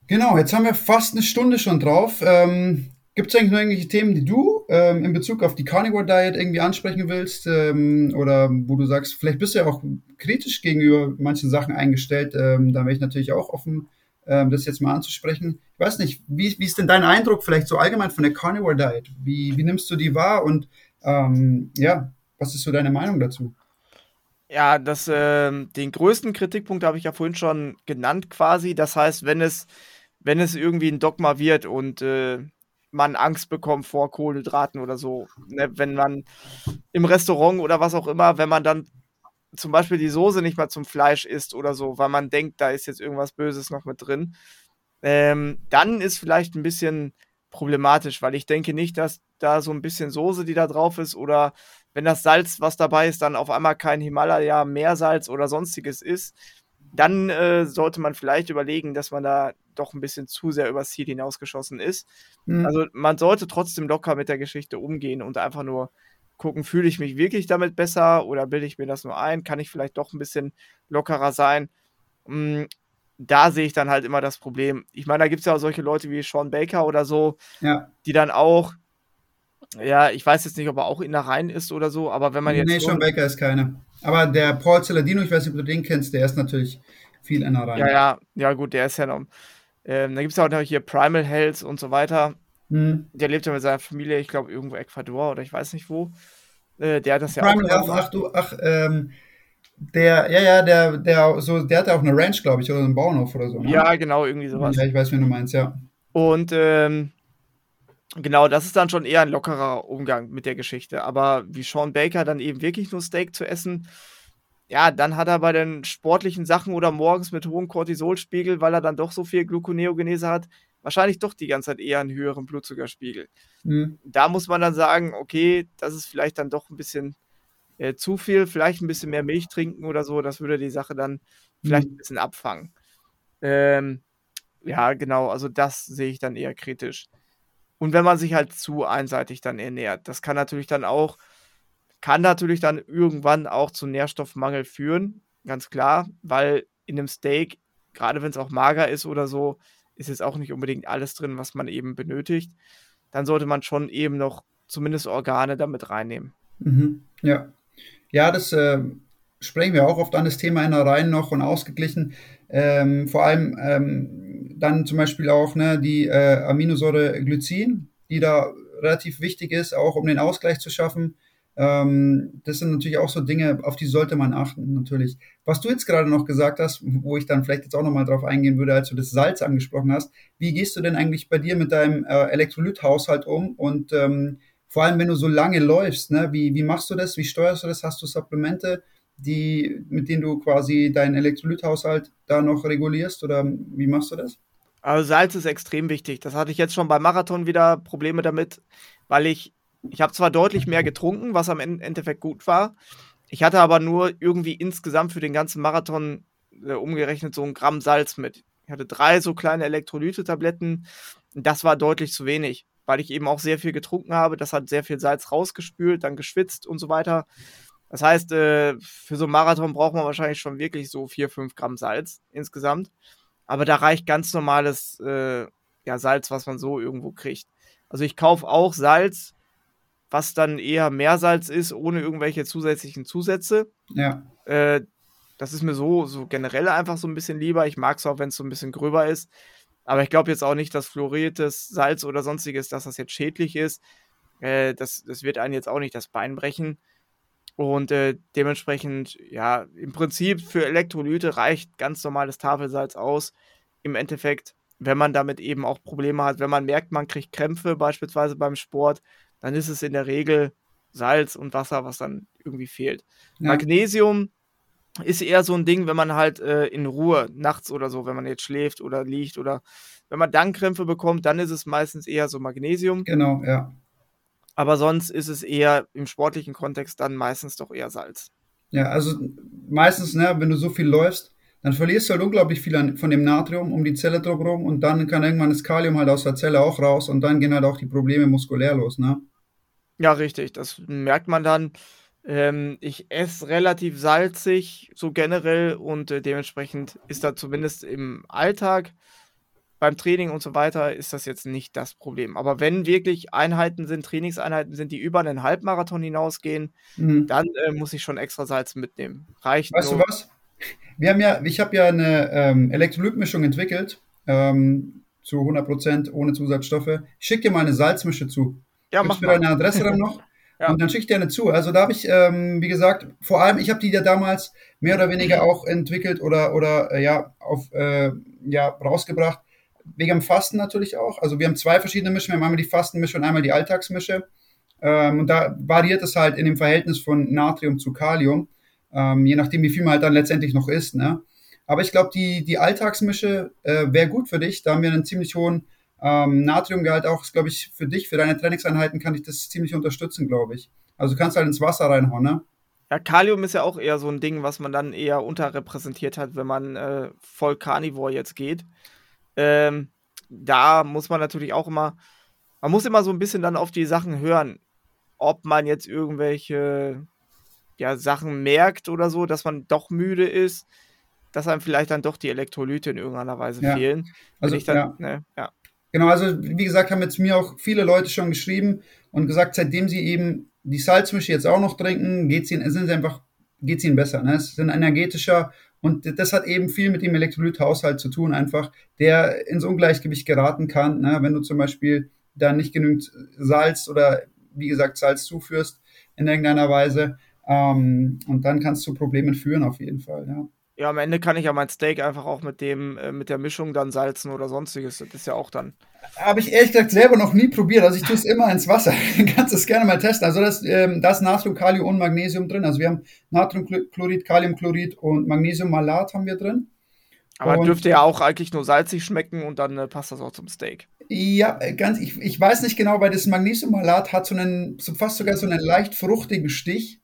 Genau, jetzt haben wir fast eine Stunde schon drauf. Ähm, Gibt es eigentlich noch irgendwelche Themen, die du ähm, in Bezug auf die Carnivore Diet irgendwie ansprechen willst? Ähm, oder wo du sagst, vielleicht bist du ja auch kritisch gegenüber manchen Sachen eingestellt. Ähm, da wäre ich natürlich auch offen, ähm, das jetzt mal anzusprechen. Ich weiß nicht, wie, wie ist denn dein Eindruck vielleicht so allgemein von der Carnivore Diet? Wie, wie nimmst du die wahr? Und ähm, ja, was ist so deine Meinung dazu? Ja, das, äh, den größten Kritikpunkt habe ich ja vorhin schon genannt quasi. Das heißt, wenn es, wenn es irgendwie ein Dogma wird und äh, man Angst bekommt vor Kohlenhydraten oder so. Ne? Wenn man im Restaurant oder was auch immer, wenn man dann zum Beispiel die Soße nicht mal zum Fleisch isst oder so, weil man denkt, da ist jetzt irgendwas Böses noch mit drin, ähm, dann ist vielleicht ein bisschen problematisch, weil ich denke nicht, dass da so ein bisschen Soße, die da drauf ist, oder wenn das Salz, was dabei ist, dann auf einmal kein Himalaya Meersalz oder sonstiges ist, dann äh, sollte man vielleicht überlegen, dass man da doch ein bisschen zu sehr übers Ziel hinausgeschossen ist. Mhm. Also man sollte trotzdem locker mit der Geschichte umgehen und einfach nur gucken, fühle ich mich wirklich damit besser oder bilde ich mir das nur ein? Kann ich vielleicht doch ein bisschen lockerer sein? Mhm. Da sehe ich dann halt immer das Problem. Ich meine, da gibt es ja auch solche Leute wie Sean Baker oder so, ja. die dann auch, ja, ich weiß jetzt nicht, ob er auch in der Reihen ist oder so, aber wenn man jetzt. Nee, Sean Baker ist keine. Aber der Paul Celadino, ich weiß nicht, ob du den kennst, der ist natürlich viel in der Reihe. Ja, ja, ja, gut, der ist ja noch. Ähm, da gibt es ja auch noch hier Primal Health und so weiter. Hm. Der lebt ja mit seiner Familie, ich glaube, irgendwo Ecuador oder ich weiß nicht wo. Äh, der hat das ja Primal auch. Health, ach du, ach, ähm, der, ja, ja, der, der, so, der hat ja auch eine Ranch, glaube ich, oder einen Bauernhof oder so. Ne? Ja, genau, irgendwie sowas. Ja, ich weiß, wie du meinst, ja. Und ähm, genau, das ist dann schon eher ein lockerer Umgang mit der Geschichte. Aber wie Sean Baker dann eben wirklich nur Steak zu essen, ja, dann hat er bei den sportlichen Sachen oder morgens mit hohem Cortisolspiegel, weil er dann doch so viel Gluconeogenese hat, wahrscheinlich doch die ganze Zeit eher einen höheren Blutzuckerspiegel. Mhm. Da muss man dann sagen, okay, das ist vielleicht dann doch ein bisschen äh, zu viel, vielleicht ein bisschen mehr Milch trinken oder so, das würde die Sache dann vielleicht mhm. ein bisschen abfangen. Ähm, ja, genau, also das sehe ich dann eher kritisch. Und wenn man sich halt zu einseitig dann ernährt, das kann natürlich dann auch kann natürlich dann irgendwann auch zu Nährstoffmangel führen, ganz klar, weil in einem Steak, gerade wenn es auch mager ist oder so, ist jetzt auch nicht unbedingt alles drin, was man eben benötigt. Dann sollte man schon eben noch zumindest Organe damit reinnehmen. Mhm. Ja. Ja, das äh, sprechen wir auch oft an das Thema Innereien noch und ausgeglichen. Ähm, vor allem ähm, dann zum Beispiel auch ne, die äh, Aminosäure Glycin, die da relativ wichtig ist, auch um den Ausgleich zu schaffen. Ähm, das sind natürlich auch so Dinge, auf die sollte man achten, natürlich. Was du jetzt gerade noch gesagt hast, wo ich dann vielleicht jetzt auch nochmal drauf eingehen würde, als du das Salz angesprochen hast, wie gehst du denn eigentlich bei dir mit deinem äh, Elektrolythaushalt um und ähm, vor allem, wenn du so lange läufst, ne, wie, wie machst du das? Wie steuerst du das? Hast du Supplemente, die, mit denen du quasi deinen Elektrolythaushalt da noch regulierst oder wie machst du das? Also Salz ist extrem wichtig. Das hatte ich jetzt schon beim Marathon wieder Probleme damit, weil ich ich habe zwar deutlich mehr getrunken, was am Endeffekt gut war. Ich hatte aber nur irgendwie insgesamt für den ganzen Marathon äh, umgerechnet so ein Gramm Salz mit. Ich hatte drei so kleine Elektrolyte-Tabletten. Das war deutlich zu wenig, weil ich eben auch sehr viel getrunken habe. Das hat sehr viel Salz rausgespült, dann geschwitzt und so weiter. Das heißt, äh, für so einen Marathon braucht man wahrscheinlich schon wirklich so vier, fünf Gramm Salz insgesamt. Aber da reicht ganz normales äh, ja, Salz, was man so irgendwo kriegt. Also ich kaufe auch Salz was dann eher Meersalz ist, ohne irgendwelche zusätzlichen Zusätze. Ja. Äh, das ist mir so, so generell einfach so ein bisschen lieber. Ich mag es auch, wenn es so ein bisschen gröber ist. Aber ich glaube jetzt auch nicht, dass fluoriertes Salz oder sonstiges, dass das jetzt schädlich ist. Äh, das, das wird einen jetzt auch nicht das Bein brechen. Und äh, dementsprechend, ja, im Prinzip für Elektrolyte reicht ganz normales Tafelsalz aus. Im Endeffekt, wenn man damit eben auch Probleme hat, wenn man merkt, man kriegt Krämpfe beispielsweise beim Sport, dann ist es in der Regel Salz und Wasser, was dann irgendwie fehlt. Ja. Magnesium ist eher so ein Ding, wenn man halt äh, in Ruhe nachts oder so, wenn man jetzt schläft oder liegt oder wenn man dann Krämpfe bekommt, dann ist es meistens eher so Magnesium. Genau, ja. Aber sonst ist es eher im sportlichen Kontext dann meistens doch eher Salz. Ja, also meistens, ne, wenn du so viel läufst, dann verlierst du halt unglaublich viel an, von dem Natrium um die Zelle drumherum und dann kann irgendwann das Kalium halt aus der Zelle auch raus und dann gehen halt auch die Probleme muskulär los, ne? Ja, richtig. Das merkt man dann. Ähm, ich esse relativ salzig, so generell, und äh, dementsprechend ist da zumindest im Alltag, beim Training und so weiter, ist das jetzt nicht das Problem. Aber wenn wirklich Einheiten sind, Trainingseinheiten sind, die über einen Halbmarathon hinausgehen, mhm. dann äh, muss ich schon extra Salz mitnehmen. Reicht Weißt nur. du was? Wir haben ja, ich habe ja eine ähm, Elektrolytmischung entwickelt, ähm, zu 100% ohne Zusatzstoffe. Ich schicke dir mal eine Salzmische zu. Ja, mach mal. deine Adresse dann noch. ja. Und dann schickt dir eine zu. Also da habe ich, ähm, wie gesagt, vor allem, ich habe die ja damals mehr oder weniger auch entwickelt oder, oder äh, ja, auf, äh, ja, rausgebracht. Wegen dem Fasten natürlich auch. Also wir haben zwei verschiedene Mischen. Wir haben einmal die Fastenmische und einmal die Alltagsmische. Ähm, und da variiert es halt in dem Verhältnis von Natrium zu Kalium. Ähm, je nachdem, wie viel man halt dann letztendlich noch isst. Ne? Aber ich glaube, die, die Alltagsmische äh, wäre gut für dich. Da haben wir einen ziemlich hohen ähm, Natriumgehalt auch, glaube ich, für dich, für deine Trainingseinheiten kann ich das ziemlich unterstützen, glaube ich. Also du kannst halt ins Wasser reinhauen, ne? Ja, Kalium ist ja auch eher so ein Ding, was man dann eher unterrepräsentiert hat, wenn man äh, voll Carnivore jetzt geht. Ähm, da muss man natürlich auch immer, man muss immer so ein bisschen dann auf die Sachen hören, ob man jetzt irgendwelche ja, Sachen merkt oder so, dass man doch müde ist, dass einem vielleicht dann doch die Elektrolyte in irgendeiner Weise ja. fehlen. Also, dann, ja. Ne, ja. Genau, also wie gesagt, haben jetzt mir auch viele Leute schon geschrieben und gesagt, seitdem sie eben die Salzmische jetzt auch noch trinken, geht's ihnen, sind sie einfach, geht's ihnen besser. Ne? Es sind energetischer und das hat eben viel mit dem Elektrolythaushalt zu tun, einfach, der ins Ungleichgewicht geraten kann, ne? wenn du zum Beispiel da nicht genügend Salz oder wie gesagt Salz zuführst in irgendeiner Weise. Ähm, und dann kannst du Problemen führen auf jeden Fall, ja. Ja, am Ende kann ich ja mein Steak einfach auch mit dem, äh, mit der Mischung dann salzen oder sonstiges. Das ist ja auch dann. Habe ich ehrlich gesagt selber noch nie probiert. Also ich tue es immer ins Wasser. Du kannst es gerne mal testen. Also das, ähm, da ist Natrium, Kalium und Magnesium drin. Also wir haben Natriumchlorid, Kaliumchlorid und Magnesiummalat haben wir drin. Aber und, dürfte ja auch eigentlich nur salzig schmecken und dann äh, passt das auch zum Steak. Ja, äh, ganz, ich, ich weiß nicht genau, weil das Magnesiummalat hat so einen, so fast sogar so einen leicht fruchtigen Stich.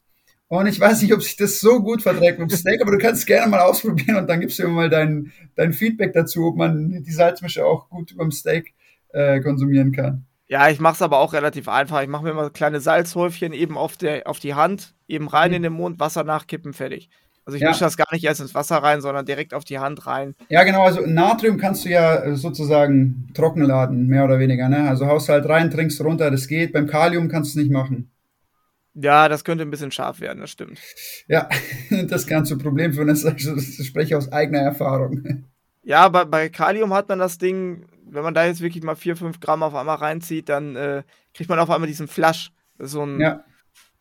Und ich weiß nicht, ob sich das so gut verträgt mit dem Steak, aber du kannst es gerne mal ausprobieren und dann gibst du mir mal dein, dein Feedback dazu, ob man die Salzmische auch gut beim Steak äh, konsumieren kann. Ja, ich mache es aber auch relativ einfach. Ich mache mir immer kleine Salzhäufchen eben auf, der, auf die Hand, eben rein mhm. in den Mund, Wasser nachkippen, fertig. Also ich ja. mische das gar nicht erst ins Wasser rein, sondern direkt auf die Hand rein. Ja, genau. Also Natrium kannst du ja sozusagen trocken laden, mehr oder weniger. Ne? Also haust halt rein, trinkst runter, das geht. Beim Kalium kannst du es nicht machen. Ja, das könnte ein bisschen scharf werden, das stimmt. Ja, das kann zu Problem führen. Das, das spreche ich aus eigener Erfahrung. Ja, bei, bei Kalium hat man das Ding, wenn man da jetzt wirklich mal 4, 5 Gramm auf einmal reinzieht, dann äh, kriegt man auf einmal diesen Flash. so ein, ja.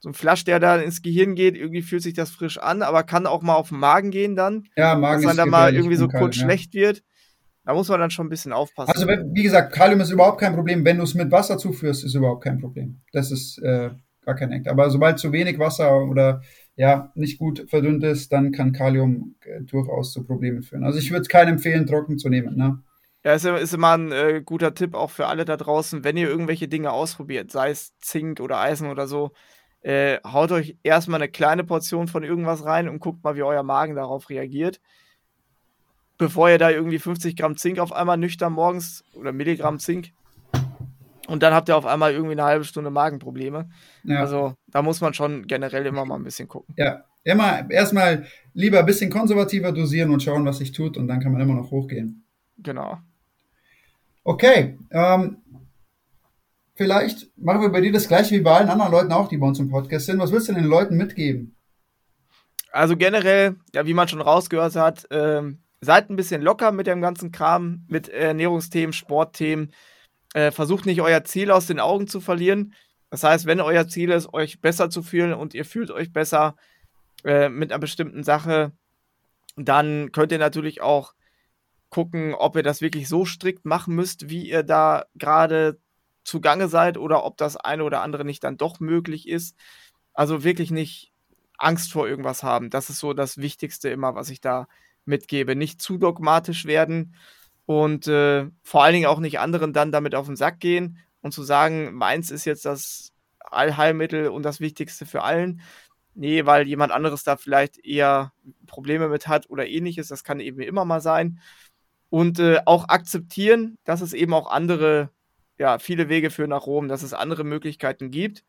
so ein Flash, der da ins Gehirn geht. Irgendwie fühlt sich das frisch an, aber kann auch mal auf den Magen gehen dann. Ja, Magen Dass man da mal irgendwie so kurz ja. schlecht wird. Da muss man dann schon ein bisschen aufpassen. Also, wie gesagt, Kalium ist überhaupt kein Problem. Wenn du es mit Wasser zuführst, ist überhaupt kein Problem. Das ist äh, gar kein Act. Aber sobald zu wenig Wasser oder ja, nicht gut verdünnt ist, dann kann Kalium äh, durchaus zu Problemen führen. Also ich würde es keinem empfehlen, trocken zu nehmen. Ne? Ja, ist, ist immer ein äh, guter Tipp auch für alle da draußen, wenn ihr irgendwelche Dinge ausprobiert, sei es Zink oder Eisen oder so, äh, haut euch erstmal eine kleine Portion von irgendwas rein und guckt mal, wie euer Magen darauf reagiert. Bevor ihr da irgendwie 50 Gramm Zink auf einmal nüchtern morgens oder Milligramm Zink und dann habt ihr auf einmal irgendwie eine halbe Stunde Magenprobleme. Ja. Also da muss man schon generell immer mal ein bisschen gucken. Ja, immer erstmal lieber ein bisschen konservativer dosieren und schauen, was sich tut und dann kann man immer noch hochgehen. Genau. Okay, ähm, vielleicht machen wir bei dir das gleiche wie bei allen anderen Leuten auch, die bei uns im Podcast sind. Was willst du den Leuten mitgeben? Also generell, ja, wie man schon rausgehört hat, ähm, seid ein bisschen locker mit dem ganzen Kram, mit Ernährungsthemen, Sportthemen äh, versucht nicht euer Ziel aus den Augen zu verlieren. Das heißt, wenn euer Ziel ist, euch besser zu fühlen und ihr fühlt euch besser äh, mit einer bestimmten Sache, dann könnt ihr natürlich auch gucken, ob ihr das wirklich so strikt machen müsst, wie ihr da gerade zugange seid oder ob das eine oder andere nicht dann doch möglich ist. Also wirklich nicht Angst vor irgendwas haben. Das ist so das Wichtigste immer, was ich da mitgebe. Nicht zu dogmatisch werden, und äh, vor allen Dingen auch nicht anderen dann damit auf den Sack gehen und zu sagen, meins ist jetzt das Allheilmittel und das Wichtigste für allen. Nee, weil jemand anderes da vielleicht eher Probleme mit hat oder ähnliches. Das kann eben immer mal sein. Und äh, auch akzeptieren, dass es eben auch andere, ja, viele Wege führen nach Rom, dass es andere Möglichkeiten gibt.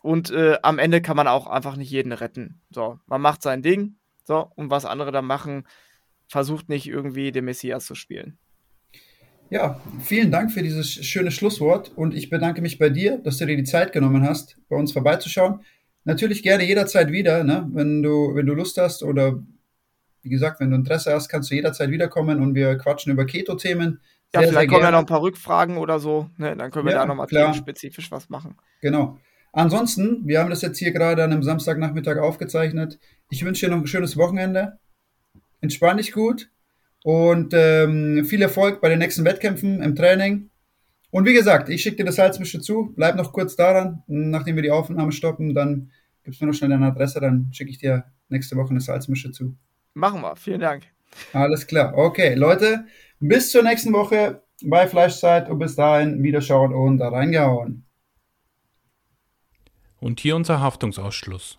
Und äh, am Ende kann man auch einfach nicht jeden retten. So, man macht sein Ding. So, und was andere da machen, versucht nicht irgendwie den Messias zu spielen. Ja, vielen Dank für dieses schöne Schlusswort und ich bedanke mich bei dir, dass du dir die Zeit genommen hast, bei uns vorbeizuschauen. Natürlich gerne jederzeit wieder, ne? wenn, du, wenn du Lust hast oder wie gesagt, wenn du Interesse hast, kannst du jederzeit wiederkommen und wir quatschen über Keto-Themen. Ja, sehr, vielleicht kommen ja noch ein paar Rückfragen oder so, ne? dann können wir ja, da nochmal spezifisch was machen. Genau. Ansonsten, wir haben das jetzt hier gerade an einem Samstagnachmittag aufgezeichnet. Ich wünsche dir noch ein schönes Wochenende entspann dich gut und ähm, viel Erfolg bei den nächsten Wettkämpfen im Training. Und wie gesagt, ich schicke dir das Salzmische zu, bleib noch kurz daran, nachdem wir die Aufnahme stoppen, dann gibst du mir noch schnell deine Adresse, dann schicke ich dir nächste Woche eine Salzmische zu. Machen wir, vielen Dank. Alles klar, okay, Leute, bis zur nächsten Woche bei Fleischzeit und bis dahin wiederschauen und da reingehauen. Und hier unser Haftungsausschluss.